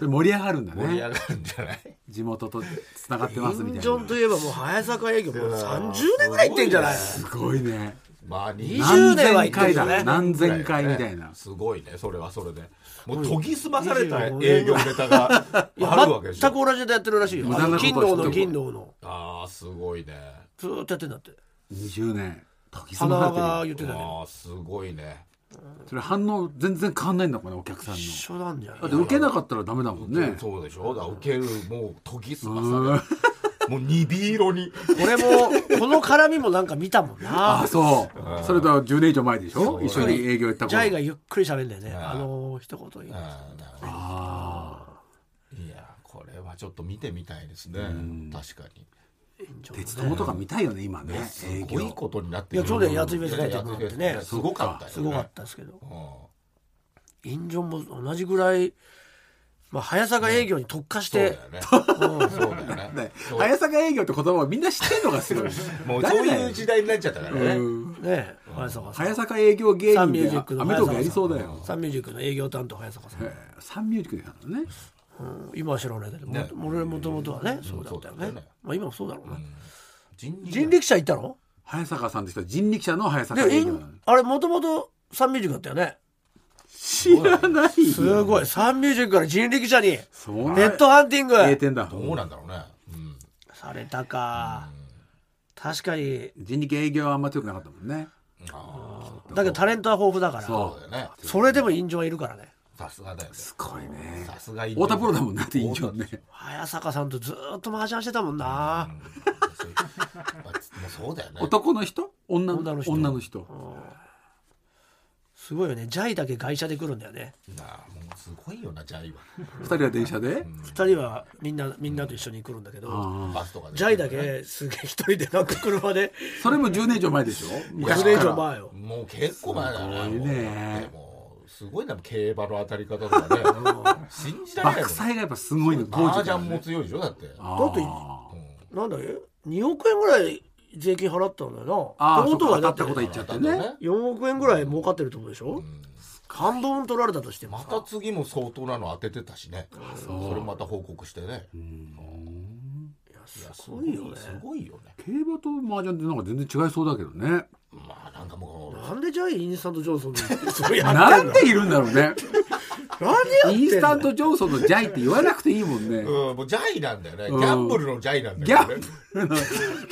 盛り上がるんだね。盛り上がるんじゃない？地元とつながってますみたいジョンなといえばもう早坂営業もう30年ぐらい行ってんじゃない？すごいね。まあ20 20年は年回だ行ってるよね何千回みたいな。すごいねそれはそれで。もう研ぎ澄まされた営業ネタがあいるやわけでしょ。全く同じネタやってるらしいよ。金のの金のの。ああすごいね。ずーっとやってんだって。20年花されてるが言ってたけどああすごいね。それ反応全然変わんないんだもんねお客さんの。一緒なんじゃない？だって受けなかったらダメだもんね。そうでしょ？だ受けるもう研ぎ澄まさ もうにび色に。俺もこの絡みもなんか見たもんな。あそう。それとは10年以上前でしょ？一緒に営業行ったジ頃ャイがゆっくり喋んだよね。ん。あの一言言うああいやこれはちょっと見てみたいですね。確かに。あ鉄友とか見たいよね今ねす営ごい業ことになっていやちょうどやついフェス出てやもら。ってねすごかったすごかったですけど。うん。インジョンも同じぐらいまあ速さが営業に特化して。早坂 営業って言葉をみんな知ってんのがすごいもうそういう時代になっちゃったからね。早坂営業芸サン人でミュージックのアメトークやりそうだよ。サンミュージックの営業担当早坂さん。ええサンミュージックでやるのねうん今は知らないけどもね俺もともとはねそうだったよね。まあ今もそうだろうな。人力人力車行ったの？早坂さんって人は人力車の早坂でイン営業なの。あれもともとサンミュージックだったよね。知らな。いすごい。サンミュージックから人力車に。そんなヘッドハンティング。名店だ。どうなんだろうね。うん。されたか。確かに。人力営業はあんま強くなかったもんね。あだけどタレントは豊富だから。あそうだよね。それでもインジョンはいるからねさすがだよね。すごいね。さすが太田プロだもんなっていいんじゃんね。早坂さんとずーっと麻雀してたもんな、まあそうだよね。男の人？女の女の人。女の人。すごいよね。ジャイだけ外車で来るんだよね。なあもうすごいよなジャイは。二人は電車で？二人はみんなみんなと一緒に来るんだけど、ああバスとかでジャイだけすげえ一人でなんか車で。それも10年以上前でしょ？10年以上前よ。もう結構前だよねすごいね。もうすごいな競馬の当たり方とかね。信じられない爆災がやっぱすごいの当麻雀も強いでしょだってあだってーなんだっけ2億円ぐらい税金払ったんだよな。あーってことはだったったこと言っちゃってね。ね4億円ぐらい儲かってるってことでしょ、半分取られたとしてもまさた次も相当なの当ててたしね。それまた報告してね。いやすごいよね。すごいよね。競馬と麻雀ってなんか全然違いそうだけどねまあなんかもうなんでジャイインスタントジョンソンにそれやなってんの？んでいるんだろうね。なんでやってんの？インスタントジョンソンのジャイって言わなくていいもんね。うんもうジャイなんだよね。ギうん。ャンブルのジャイなんだギャよね。ンブルの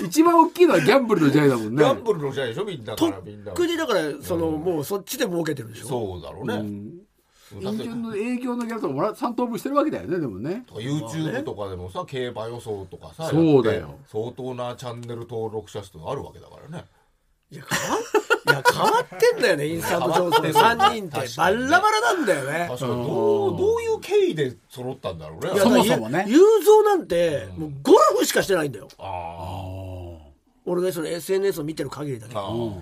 一番大きいのはギャンブルのジャイだもんね。ギャンブルのジャイでしょみんなかとっらみんなくにだからその、もうそっちで儲けてるでしょ？そうだろうね。インジョンの営業のギャラとかもら3等分してるわけだよねでもね。とか YouTube とかでもさ競馬予想とかさそうだよ。やって相当なチャンネル登録者数があるわけだからねいや変わいや変わってんだよねインスタントジョンソン3人ってバラバラなんだよね。確かに。どうどういう経緯で揃ったんだろうね。いやそもそもね。雄三なんてもうゴルフしかしてないんだよ。あ俺がその SNS を見てる限りだけど。ー。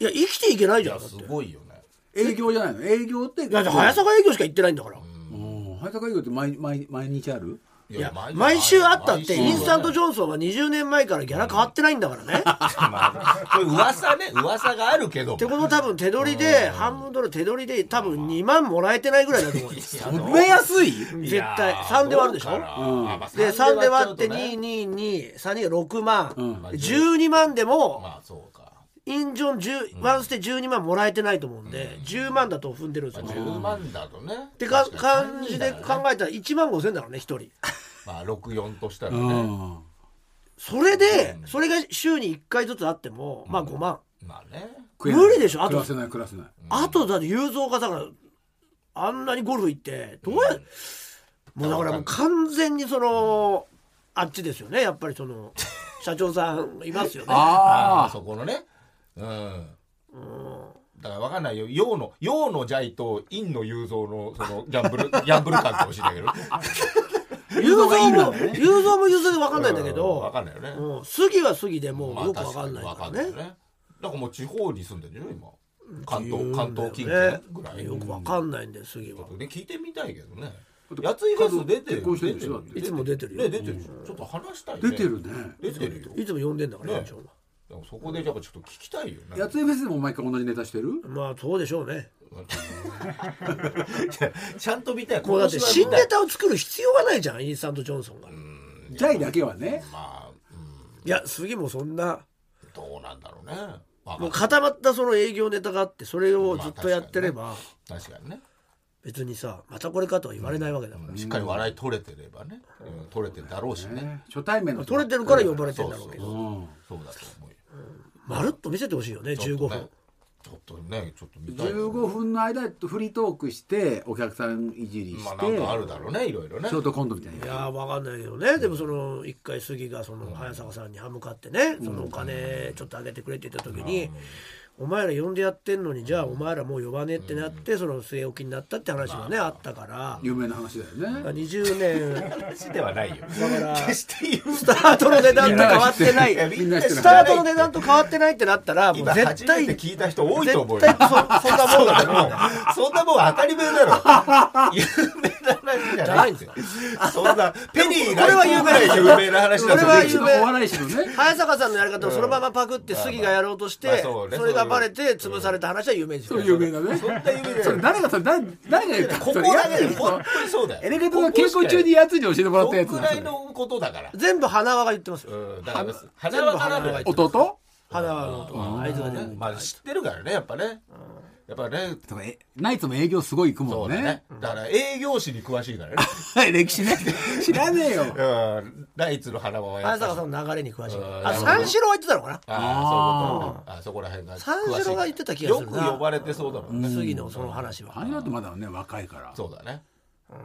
いや生きていけないじゃんすごいよね。営業じゃないの？営業ってだって早坂営業しか行ってないんだから、うん。早坂営業って毎毎毎日ある？いや毎週あったってインスタントジョンソンは20年前からギャラ変わってないんだからね。まあこれ噂ね噂があるけどってことは多分手取りで半分ドル手取りで多分2万もらえてないぐらいだと思うそれ安い？絶対3で割るでしょ？で3で割って2 222 3人が6万、うん。12万でもまあそうかインジョン10ワンステ12万もらえてないと思うんで、10万だと踏んでるんですよ、っ10万だとね。てか感じで考えたら1万5千だからね1人。まあ64としたらうねん。それでそれが週に1回ずつあってもまあ5万、まあね。無理でしょ？あと暮らせない暮らせないあとだって雄三がだからあんなにゴルフ行ってどうや、もうだからもう完全にそのあっちですよね。やっぱりその社長さんいますよね。あああそこのねうん。だから分かんないよ。陽の陽のジャイと陰の雄三のそのギャンブル ギャンブル感かもしれないけど。雄三もね。雄三も雄三で分かんないんだけ分どかんないよね。うん。杉は杉でもうまあよく分かんない確からね。に分かんないよね。だからもう地方に住んでるんじゃない今。関東関東近県ぐらい。よく分かんないんだよ杉は。ね聞いてみたいけどね。やついフェス出てるいつも出てるよ。ね出てる。ちょっと話したいね。出てるね。出てるよ。いつも呼んでんだからね。社長は。でもそこでやっぱちょっと聞きたいよね。やついフェスでも毎回同じネタしてる？まあそうでしょうね。ちゃんと見たい。もうだって新ネタを作る必要がないじゃんインスタントジョンソンが。ジャイだけはね。まあ、うん、いや杉もそんな。どうなんだろうね。あもう固まったその営業ネタがあってそれをずっとやってれば確かにね。別にさまたこれかとは言われないわけだから、しっかり笑い取れてればね、うん取れてるだろうしね、ね初対面の人取れてるから呼ばれてんだろうけど。うんそうだと思うよまるっと見せてほしいよね15分、ちょっとねちょっとねちょっと見たい。15分の間フリートークしてお客さんいじりして、まあなんかあるだろうねいろいろね。ショートコントみたいいなやーわかんないけどね。でもその一回杉がその早坂さんに歯向かってねそのお金ちょっと上げてくれって言った時に「お前ら呼んでやってんのにじゃあお前らもう呼ばねえ」ってなってその据え置きになったって話がねあ。ったから。有名な話だよね。20年。話ではないよ。だから決して言うスタートの値段と変わってない。スタートの値段と変わってないってなったらもう今絶対聞いた人多いと思うよ。そそんなもんだ そんなもん当たり前だろ。有名な話じゃないんですよそんなペニーこれは有名が有名な話だこれは歴史のお笑い師のね早坂さんのやり方をそのままパクって杉がやろうとしてそれがバレて潰された話は有名ですよ。有名だね。そんな有名それ誰がそれ誰誰が言ったここだけで本当にそうだよ。エレゲートの稽古中にやつに教えてもらったやつそんくらいのことだから。全部花輪が言ってますよ。うんだから花輪からの弟花輪のとあいつがねまあ知ってるからねやっぱねやっぱねとかえナイツも営業すごい行くもね。そうんだね。だから営業史に詳しいからね。歴史ね。知らねえよ。うん。ナイツの花輪はや早っぱ坂さんの流れに詳しい。うん。あ三四郎は言ってたのかな？ああそういうこと。あそこら辺が三四郎が言ってた気がするな。よく呼ばれてそうだもんね。杉のその話は。あれだとまだね若いから。そうだね。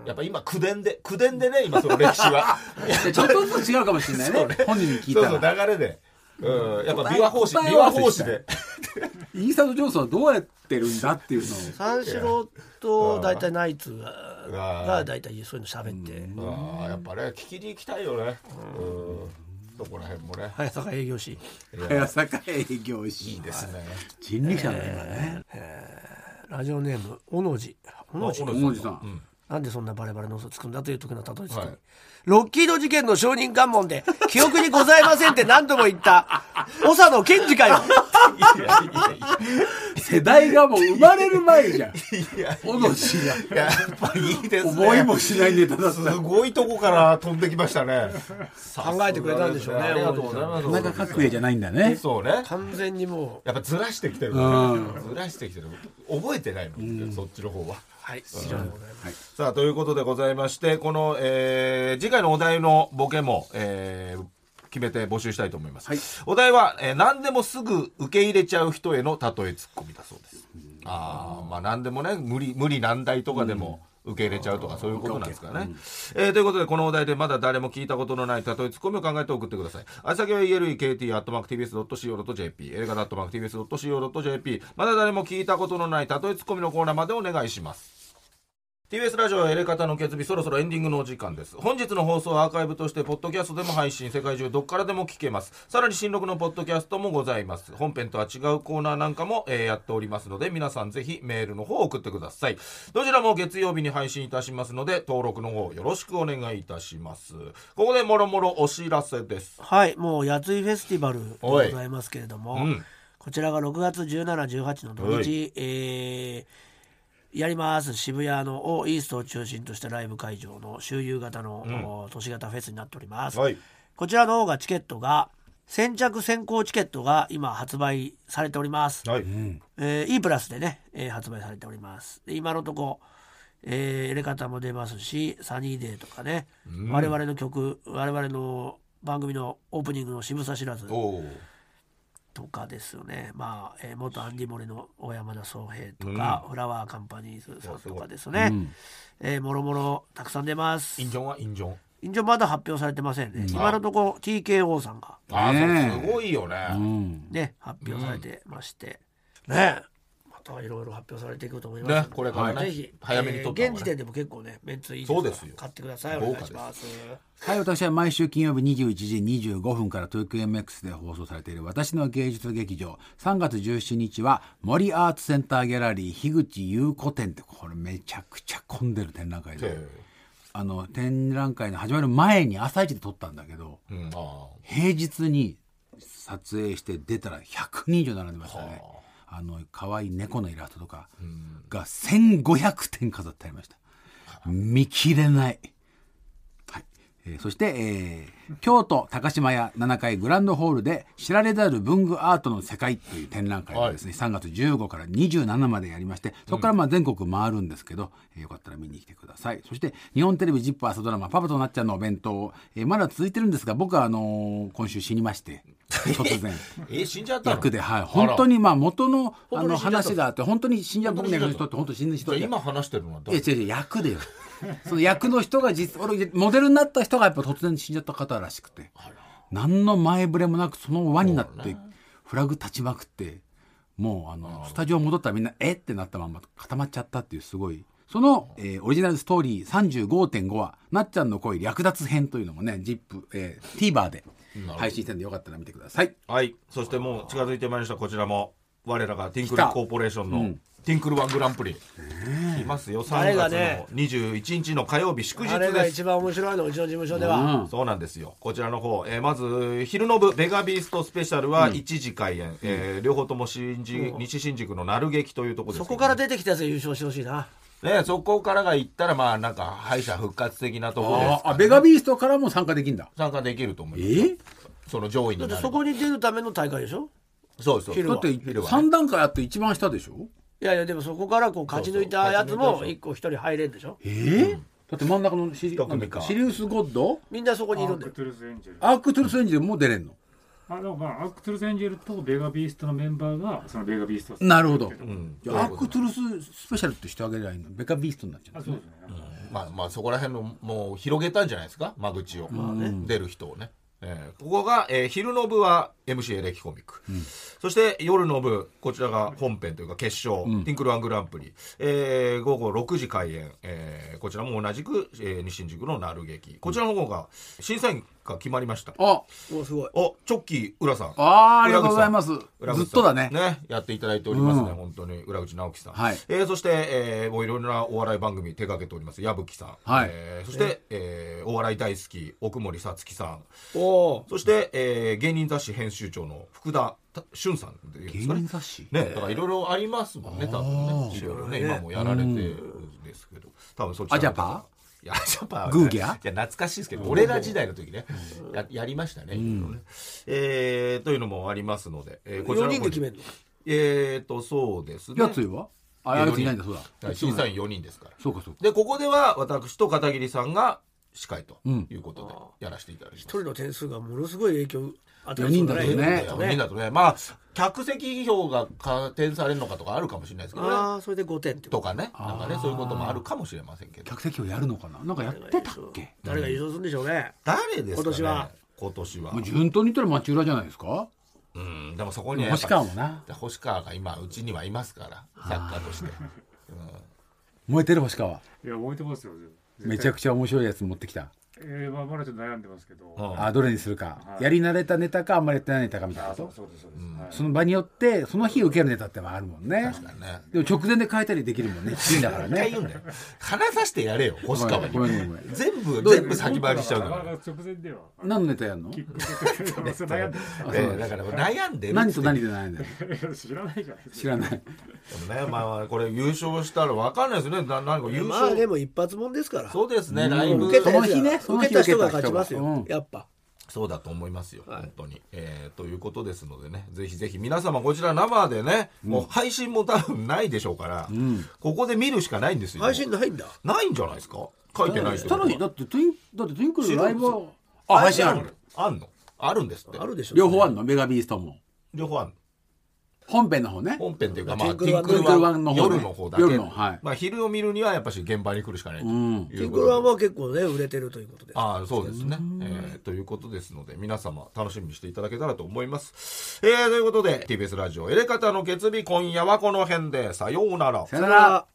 やっぱ今口伝で口伝でね今その歴史は。で ちょっとずつ違うかもしれないね。本人に聞いそうそうたら流れでうん。やっぱ琵琶法師琵琶法師で。インスタントジョンソンはどうやってるんだっていうのを。三四郎と大体ナイツがうんが大体そういうの喋って。ああやっぱね聞きに行きたいよね。うん。そこら辺もね。早坂営業士。早坂営業士。いいですね。人力車だ今ね。ラジオネーム小野寺小野寺あ小野寺さん。なんでそんなバレバレの嘘つくんだという時の例えですはいロッキード事件の証人喚問で記憶にございませんって何度も言った長野健二かよいやいやいや世代がもう生まれる前じゃん。いや小野寺が。やっぱいいですね思いもしないネタだっすたごいとこから飛んでききましたね。考えてくれたんでしょうねありがとうございます田中角栄じゃないんだね。そうね。完全にもう。やっぱずらしてきてるねずらしてきてる。覚えてないの、そっちの方ははい。以上でござい。ますさあということでございましてこの、えー次回のお題のボケも、えー決めて募集したいと思います、はい。お題は、えー何でもすぐ受け入れちゃう人への例えツッコミだそうです。ああまあ何でもね無理無理難題とかでも受け入れちゃうとかそういうことなんですかね、えーということでこのお題でまだ誰も聞いたことのない例えツッコミを考えて送ってください。あ先は elekt.tbs.co.jp 映画 .tbs.co.jp まだ誰も聞いたことのない例えツッコミのコーナーまでお願いします TBS ラジオエレカタの決日そろそろエンディングのお時間です。本日の放送はアーカイブとしてポッドキャストでも配信世界中どっからでも聞けます。さらに新録のポッドキャストもございます。本編とは違うコーナーなんかも、えーやっておりますので皆さんぜひメールの方を送ってください。どちらも月曜日に配信いたしますので登録の方よろしくお願いいたします。ここでもろもろお知らせです。はいもうやついフェスティバルでございますけれども、うん。こちらが6月1718の土は日、えーやります。渋谷のをイーストを中心としたライブ会場の周遊型の、お都市型フェスになっております、はい。こちらの方がチケットが先着先行チケットが今発売されております、はい、えー、E プラスでね、えー発売されております。で今のとこえー、エレカタも出ますしサニーデーとかね、我々の曲我々の番組のオープニングの「渋さ知らず」とかですよね。まあ、えー元アンディモリの小山田宗平とか、フラワーカンパニーズさんとかですね、えーもろもろたくさん出ます。インジョンは？インジョンインジョンまだ発表されてませんね、今のところ TKO さんが。ああ、ねえ。そうすごいよね、うんね発表されてまして、ねえまたいろいろ発表されていくと思いますねこれからねぜひ早めに撮った方がね。えー現時点でも結構ねメンツいいそうですよ。買ってください。お願いします。はい、私は毎週金曜日21時25分から東京 MX で放送されている私の芸術劇場3月17日は森アーツセンターギャラリー樋口優子展ってこれめちゃくちゃ混んでる展覧会で。へあの展覧会の始まる前に朝一で撮ったんだけどえうん、あ平日に撮影して出たら100人以上並んでましたね。あの可愛い猫のイラストとかが1500点飾ってありました。見切れないえーそして、えー京都高島屋7階グランドホールで知られざる文具アートの世界という展覧会がですね、3月15から27までやりましてそこからまあ全国回るんですけど、えーよかったら見に来てください。そして日本テレビ ZIP 朝ドラマ「パパとなっちゃん」のお弁当、えーまだ続いてるんですが僕はあのー今週死にまして 突然。え死んじゃったの？役で、はい、本当にまあ元のあの話があって本当に死んじゃう僕の役の人って本当に死ぬ人今話してるのは誰？いや違う違う役でよ その役の人が実俺モデルになった人がやっぱ突然死んじゃった方らしくて。何の前触れもなくその輪になってフラグ立ちまくってもうあのスタジオ戻ったらみんなえ？ってなったまま固まっちゃったっていうすごい。その、えーオリジナルストーリー35.5話「なっちゃんの恋略奪編」というのもね ZIP、えー、TVer で配信してるんでよかったら見てください。はい。そしてもう近づいてまいりましたこちらも。我らがティンクルコーポレーションのティンクルワングランプリ。いますよ。3あれが月ねの21日の火曜日祝日あれがです一番面白いのうちの事務所では、うん。そうなんですよ。こちらの方、えーまず、昼の部、ベガビーストスペシャルは1時開演。えー両方とも新宿、西新宿の鳴劇というところですけどそこから出てきたやつが優勝してほしいな。ね、そこからが行ったら、まあ、なんか、敗者復活的なところですああベガビーストからも参加できるんだ。参加できると思えいます。ー？その上位だってになる。そこに出るための大会でしょ？そうそう。だって昼はね。3段階あって一番下でしょ？いやいやでもそこからこう勝ち抜いたやつも一個一人入れんでしょ。えー？だって真ん中のシリシリウス・ゴッド？みんなそこにいるんだよ。アークトゥルスエンジェル。アークトゥルス・エンジェルも出れんの？あでもまあアークトゥルスエンジェルとベガビーストのメンバーがそのベガビーストをなるほど。うん。じゃあアークトゥルススペシャルってしてあげればいいの。ベカビーストになっちゃうあそうですね、まあまあ、そこら辺の、もう、広げたんじゃないですか？間口を。出る人をね。えーここが、えー昼の部は MC エレキコミック、そして夜の部こちらが本編というか決勝、ティンクルワングランプリ、えー午後6時開演、えーこちらも同じく、えー西新宿の鳴劇。こちらの方が審査員が決まりました、あおすごい。おチョッキー浦さん。あーありがとうございます。ずっとだね。ねやっていただいておりますね、うん。本当に。裏口直樹さん、はい。えーそして、えーもういろいろなお笑い番組手掛けております矢吹さん、はい。えーそして、えーお笑い大好き奥森さつきさん。おおそして、えー芸人雑誌編集長の福田俊さんっていうんですか芸ね人雑誌？ね、だからいろいろありますもんね、多分ね。いろいろね、今もやられてるんですけど、多分そっちらのアジャパいや、アジャパーはねグーギャ？いや、懐かしいですけど、俺ら時代の時ね、ややりましたね、ね。えーというのもありますので、えーこちら4の方に。人で決めるの？えーと、そうですね。やついは？あやついないんだそうだ。はい審査員4人ですから。そうかそうか。で、ここでは私と片桐さんが司会とうんいうことでやらせていただきます。一人の点数がものすごい影響与四人だとね。4人だとね、まあ、客席票が加点されるのかとかあるかもしれないですけどね。ああそれで5点ってこと。とかね、なんかね、そういうこともあるかもしれませんけど。客席をやるのかな？なんかやってたっけ？誰が優勝するんでしょうね、誰ですかね？今年は。今年は。もう。順当に言ったら町浦じゃないですか？うん、でもそこに星ぱ川もな。星川が今、うちにはいますから、作家として。燃えてる星川。いや覚えてますよめちゃくちゃ面白いやつ持ってきたえー、まあまだちょっと悩んでますけど、うんあどれにするか。はい。やり慣れたネタかあんまりやってないネタかみたいなあこと。そうそうですそうです、はい。その場によってその日受けるネタってあるもんね。確かにね。でも直前で変えたりできるもんね。いいんだから一回ね言うんだよ。話させてやれよ、星川に。ご。めんごめんごめん。全部、全部先回りしちゃうか。なからなか直前では。何のネタやんの？キックとかそれ悩んであそうええだから悩んでるっつって。何と何で悩んでるる知らないじゃないですか知らないでもね、まあまあ、これ優勝したら分かんない。ですよね。な何か優まあ勝。でも一発もんですからそうですね、ライブ受けたやつその日ね受けた人が勝ちますよ、うん。やっぱ。そうだと思いますよ、はい。本当に、えーということですのでね。ぜひぜひ皆様こちら生でね、もう配信も多分ないでしょうから、ここで見るしかないんですよ。配信ないんだ。ないんじゃないですか？書いてない人ただだってトゥインだってトゥインクルのライブはあ配信ある。あんの？あるんですって。あるでしょ。両方あるの？メガビーストも。両方あんの？本編の方ね。本編っていうかまあティンクルワンの方ね。夜の方だけ。夜のはい。まあ昼を見るにはやっぱし現場に来るしかないと。うん。いうことで。ティンクルワンは結構ね売れてるということでああそうですね、えーということですので皆様楽しみにしていただけたらと思います、えーということで TBS ラジオ「エレカタの決日」今夜はこの辺で。さようなら。さよなら